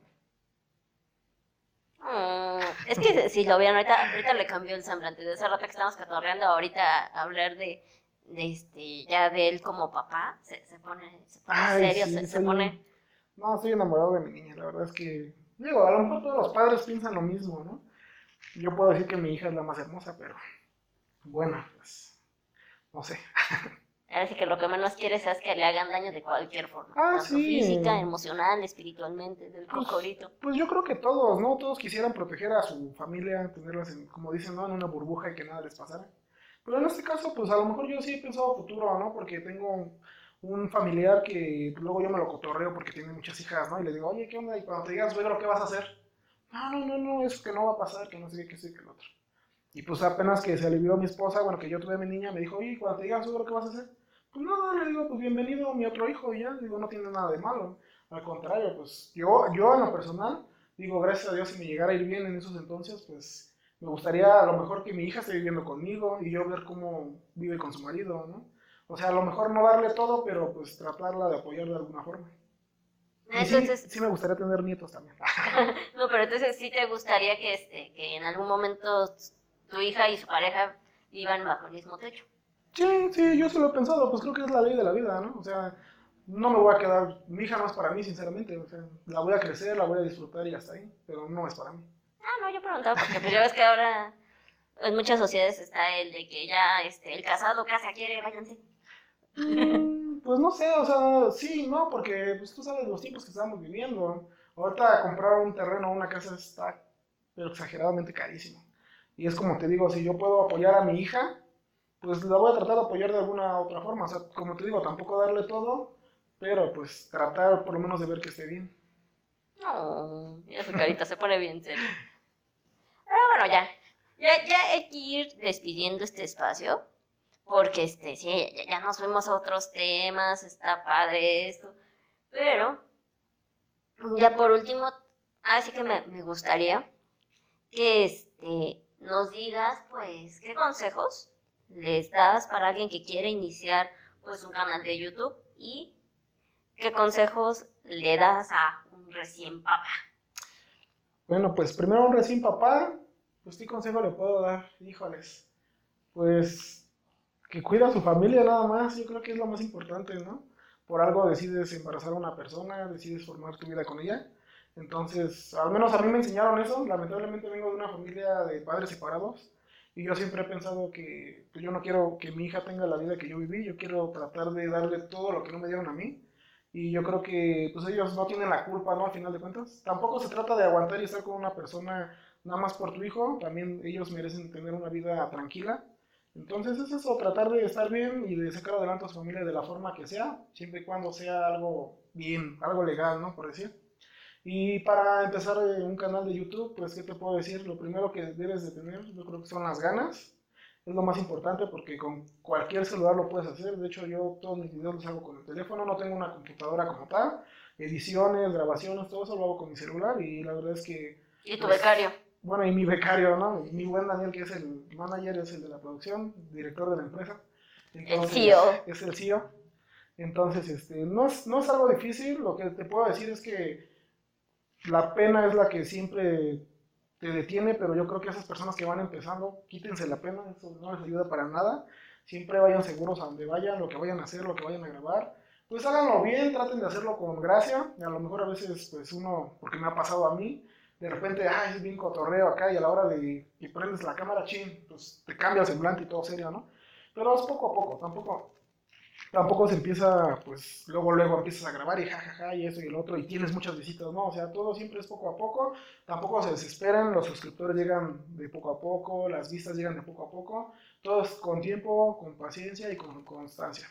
Mm, es que si lo vieron, ahorita, ahorita le cambió el semblante. De ese rato que estamos catorreando, ahorita hablar de, de este, ya de él como papá, se, se pone, se pone Ay, serio, sí, se, se pone... No, estoy enamorado de mi niña, la verdad es que, digo, a lo mejor todos los padres piensan lo mismo, ¿no? Yo puedo decir que mi hija es la más hermosa, pero bueno, pues, no sé. <laughs> Así que lo que menos quieres es que le hagan daño de cualquier forma. Ah, tanto sí. física, emocional, espiritualmente, del Pues, cocorito. Pues yo creo que todos, ¿no? Todos quisieran proteger a su familia, tenerlas, en, como dicen, ¿no? En una burbuja y que nada les pasara. Pero en este caso, pues a lo mejor yo sí he pensado futuro, ¿no? Porque tengo un familiar que luego yo me lo cotorreo porque tiene muchas hijas, ¿no? Y le digo, oye, ¿qué onda? Y cuando te digas, suegro, ¿qué vas a hacer? No, no, no, no, eso que no va a pasar, que no sé qué, que sí, que lo otro. Y pues apenas que se alivió mi esposa, bueno, que yo tuve a mi niña, me dijo, oye, cuando te digan, suegro, ¿qué vas a hacer? Pues nada, le digo, pues bienvenido mi otro hijo, y ya, digo, no tiene nada de malo. Al contrario, pues yo, yo en lo personal, digo, gracias a Dios, si me llegara a ir bien en esos entonces, pues me gustaría a lo mejor que mi hija esté viviendo conmigo y yo ver cómo vive con su marido, ¿no? O sea, a lo mejor no darle todo, pero pues tratarla de apoyar de alguna forma. Y sí, Entonces, sí me gustaría tener nietos también. <laughs> no, pero entonces sí te gustaría que, este, que en algún momento tu hija y su pareja vivan bajo el mismo techo. Sí, sí, yo sí lo he pensado, pues creo que es la ley de la vida, ¿no? O sea, no me voy a quedar, mi hija no es para mí, sinceramente, o sea, la voy a crecer, la voy a disfrutar y hasta ahí, pero no es para mí. Ah, no, yo preguntaba porque pues ya ves que ahora en muchas sociedades está el de que ya este, el casado casa quiere, váyanse. Mm, Pues no sé, o sea, sí, no, porque pues tú sabes los tiempos que estamos viviendo. Ahorita comprar un terreno o una casa está, pero exageradamente carísimo. Y es como te digo, si yo puedo apoyar a mi hija, pues la voy a tratar de apoyar de alguna otra forma. O sea, como te digo, tampoco darle todo, pero pues tratar por lo menos de ver que esté bien. No, mira su carita, se pone bien serio. Pero bueno, ya, ya, ya hay que ir despidiendo este espacio, porque este, sí, ya, ya nos fuimos a otros temas, está padre esto, pero ya por último, así que me, me gustaría que este, nos digas, pues, qué consejos les das para alguien que quiere iniciar, pues, un canal de YouTube y qué consejos le das a un recién papá. Bueno, pues primero un recién papá, pues qué consejo le puedo dar, híjoles. Pues que cuida a su familia nada más, yo creo que es lo más importante, ¿no? Por algo decides embarazar a una persona, decides formar tu vida con ella. Entonces, al menos a mí me enseñaron eso. Lamentablemente vengo de una familia de padres separados y yo siempre he pensado que pues, yo no quiero que mi hija tenga la vida que yo viví, yo quiero tratar de darle todo lo que no me dieron a mí. Y yo creo que pues ellos no tienen la culpa, ¿no? Al final de cuentas. Tampoco se trata de aguantar y estar con una persona nada más por tu hijo. También ellos merecen tener una vida tranquila. Entonces es eso, tratar de estar bien y de sacar adelante a su familia de la forma que sea, siempre y cuando sea algo bien, algo legal, ¿no? Por decir. Y para empezar eh, un canal de YouTube, pues, ¿qué te puedo decir? Lo primero que debes de tener, yo creo que son las ganas Es lo más importante porque con cualquier celular lo puedes hacer. De hecho, yo todos mis videos los hago con el teléfono, no tengo una computadora como tal. Ediciones, grabaciones, todo eso lo hago con mi celular y la verdad es que Y tu becario. bueno, y mi becario, ¿no? Mi buen Daniel, que es el manager, es el de la producción, director de la empresa. El CEO. Es el CEO. Entonces, este, no es, no es algo difícil. Lo que te puedo decir es que la pena es la que siempre te detiene, pero yo creo que esas personas que van empezando, quítense la pena, eso no les ayuda para nada. Siempre vayan seguros a donde vayan, lo que vayan a hacer, lo que vayan a grabar. Pues háganlo bien, traten de hacerlo con gracia. A lo mejor a veces, pues uno, porque me ha pasado a mí, de repente, ay, es bien cotorreo acá y a la hora de que prendes la cámara, chin, pues te cambia el semblante y todo serio, ¿no? Pero es poco a poco, tampoco, tampoco se empieza, pues luego, luego empiezas a grabar y jajaja y eso y el otro y tienes muchas visitas, ¿no? O sea, todo siempre es poco a poco, tampoco se desesperen, los suscriptores llegan de poco a poco, las vistas llegan de poco a poco, todo es con tiempo, con paciencia y con constancia.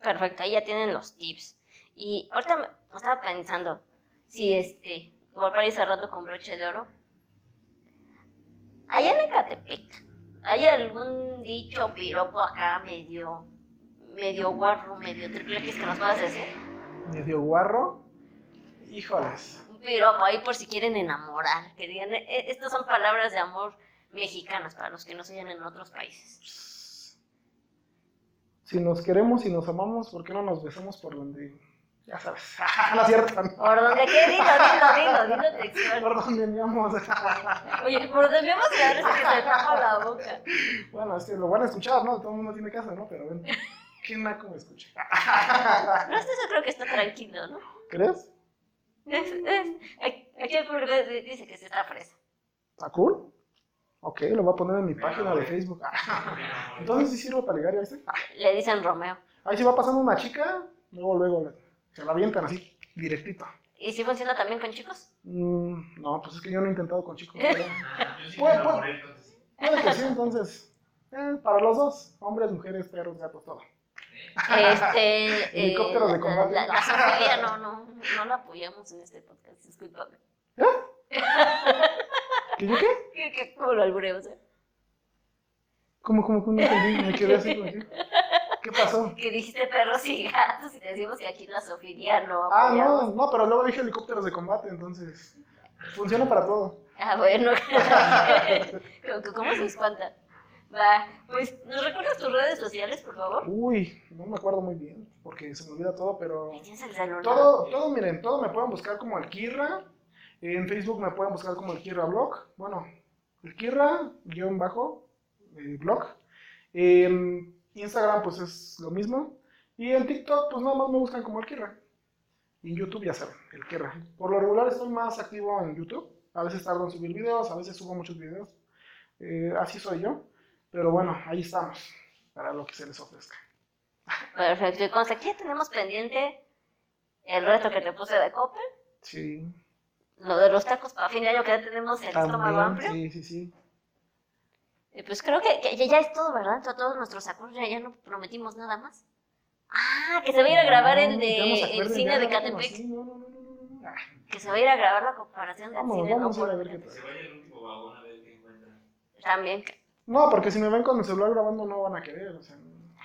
Perfecto, ahí ya tienen los tips. Y ahorita me estaba pensando, si este, para ir cerrando con broche de oro, allá en Ecatepec, ¿hay algún dicho piropo acá medio, medio guarro, medio triple X que nos puedas decir? Medio guarro, híjoles. Un piropo ahí por si quieren enamorar, que digan, "Eh, eh, estas son palabras de amor mexicanas para los que no se oyen en otros países. Si nos queremos y nos amamos, ¿por qué no nos besamos por donde, ya sabes, <laughs> no es cierto, no. Por donde qué, dilo, dilo, dilo, dilo textual. por donde andamos. Oye, por donde vemos que se tapa la boca. Bueno, es que lo van a escuchar, ¿no? Todo el mundo tiene casa, ¿no? Pero ven, qué naco me escucha. No, esto yo creo que está tranquilo, ¿no? ¿Crees? Es, es, aquí el público dice que se está fresa. ¿Está cool? Ok, lo voy a poner en mi página de Facebook. <laughs> Entonces sí sirve para ligar, ¿ya viste? Le dicen Romeo. Ahí si va pasando una chica, luego, luego se la avientan así, directito. ¿Y si funciona también con chicos? Mm, no, pues es que yo no he intentado con chicos. pero- Yo sí Puede- entonces. Puede que sí, entonces. eh, para los dos, hombres, mujeres, perros, gatos, todo. Este. <laughs> eh, Helicópteros de combate. La, la, la zoofilia no, no, no la apoyamos en este podcast, discúlpame. ¿Qué yo qué? <laughs> ¿Qué, qué, cómo lo albureo, o sea? ¿Cómo, cómo, cómo? No entendí, me quedé así. como ¿Qué pasó? <laughs> Que dijiste perros y gatos y te decimos que aquí la zoofilia no Ah, apoyamos. no, no, pero luego dije helicópteros de combate, entonces funciona para todo. Ah, bueno. ¿Cómo- ¿Cómo se espanta? Va, pues, ¿nos recuerdas tus redes sociales, por favor? Uy, no me acuerdo muy bien, porque se me olvida todo, pero el todo, todo, miren, todo me pueden buscar como el Kirra, en Facebook me pueden buscar como el Kirra Blog, bueno, el Kirra, guion bajo, eh, blog, en Instagram pues es lo mismo, y en TikTok pues nada más me buscan como el Kirra, y en YouTube ya saben, el Kirra. Por lo regular estoy más activo en YouTube, a veces tardo en subir videos, a veces subo muchos videos, eh, así soy yo, pero bueno, ahí estamos, para lo que se les ofrezca. Perfecto. Y consta, aquí ya tenemos pendiente el reto que te puse de Coppel, Sí. lo de los tacos para fin de año que ya tenemos el estómago amplio. También, sí, sí, sí. Y pues creo que, que ya, es todo, ¿verdad? To- Todos nuestros acuerdos, ya, ya no prometimos nada más. Ah, que se va a ir a grabar el No, de no se el cine de Catepec. sí, No, no. Ah, Que se va a ir a grabar la comparación del Vamos, cine, vamos a ver qué Que se tal. vaya el último vagón a ver qué encuentra. También. No, porque si me ven con el celular grabando no van a querer, o sea.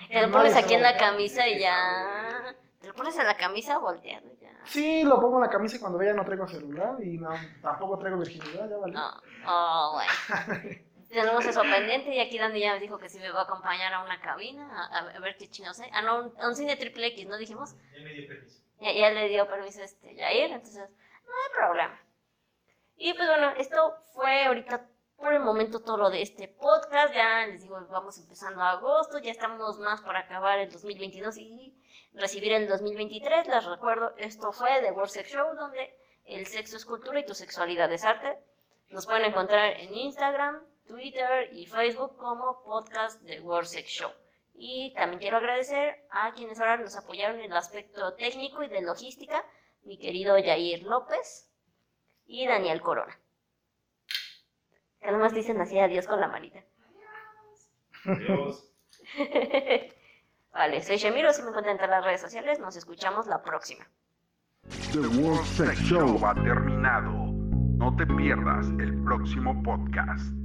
Te lo pones se aquí va en la camisa y ya. Te lo pones en la camisa volteado y ya. Sí, lo pongo en la camisa y cuando vea no traigo celular y no, tampoco traigo virginidad, ya vale. No. Oh, bueno. <laughs> Tenemos eso pendiente y aquí Dani ya me dijo que sí me va a acompañar a una cabina a, a ver qué chinos hay. Ah, no, un cine triple X, ¿no dijimos? Ya me dio permiso. Ya, ya le dio permiso este Jair, entonces no hay problema. Y pues bueno, esto fue ahorita por el momento todo lo de este podcast. Ya les digo, vamos empezando agosto, ya estamos más para acabar el 2022 y recibir el 2023. Les recuerdo, esto fue The World Sex Show, donde el sexo es cultura y tu sexualidad es arte. Nos pueden encontrar en Instagram, Twitter y Facebook como podcast The World Sex Show. Y también quiero agradecer a quienes ahora nos apoyaron en el aspecto técnico y de logística, mi querido Yair López y Daniel Corona. Que nomás dicen así adiós con la manita. Adiós. <laughs> vale, soy Shemiro, si me encuentran en las redes sociales, nos escuchamos la próxima. The World Sex Show ha terminado. No te pierdas el próximo podcast.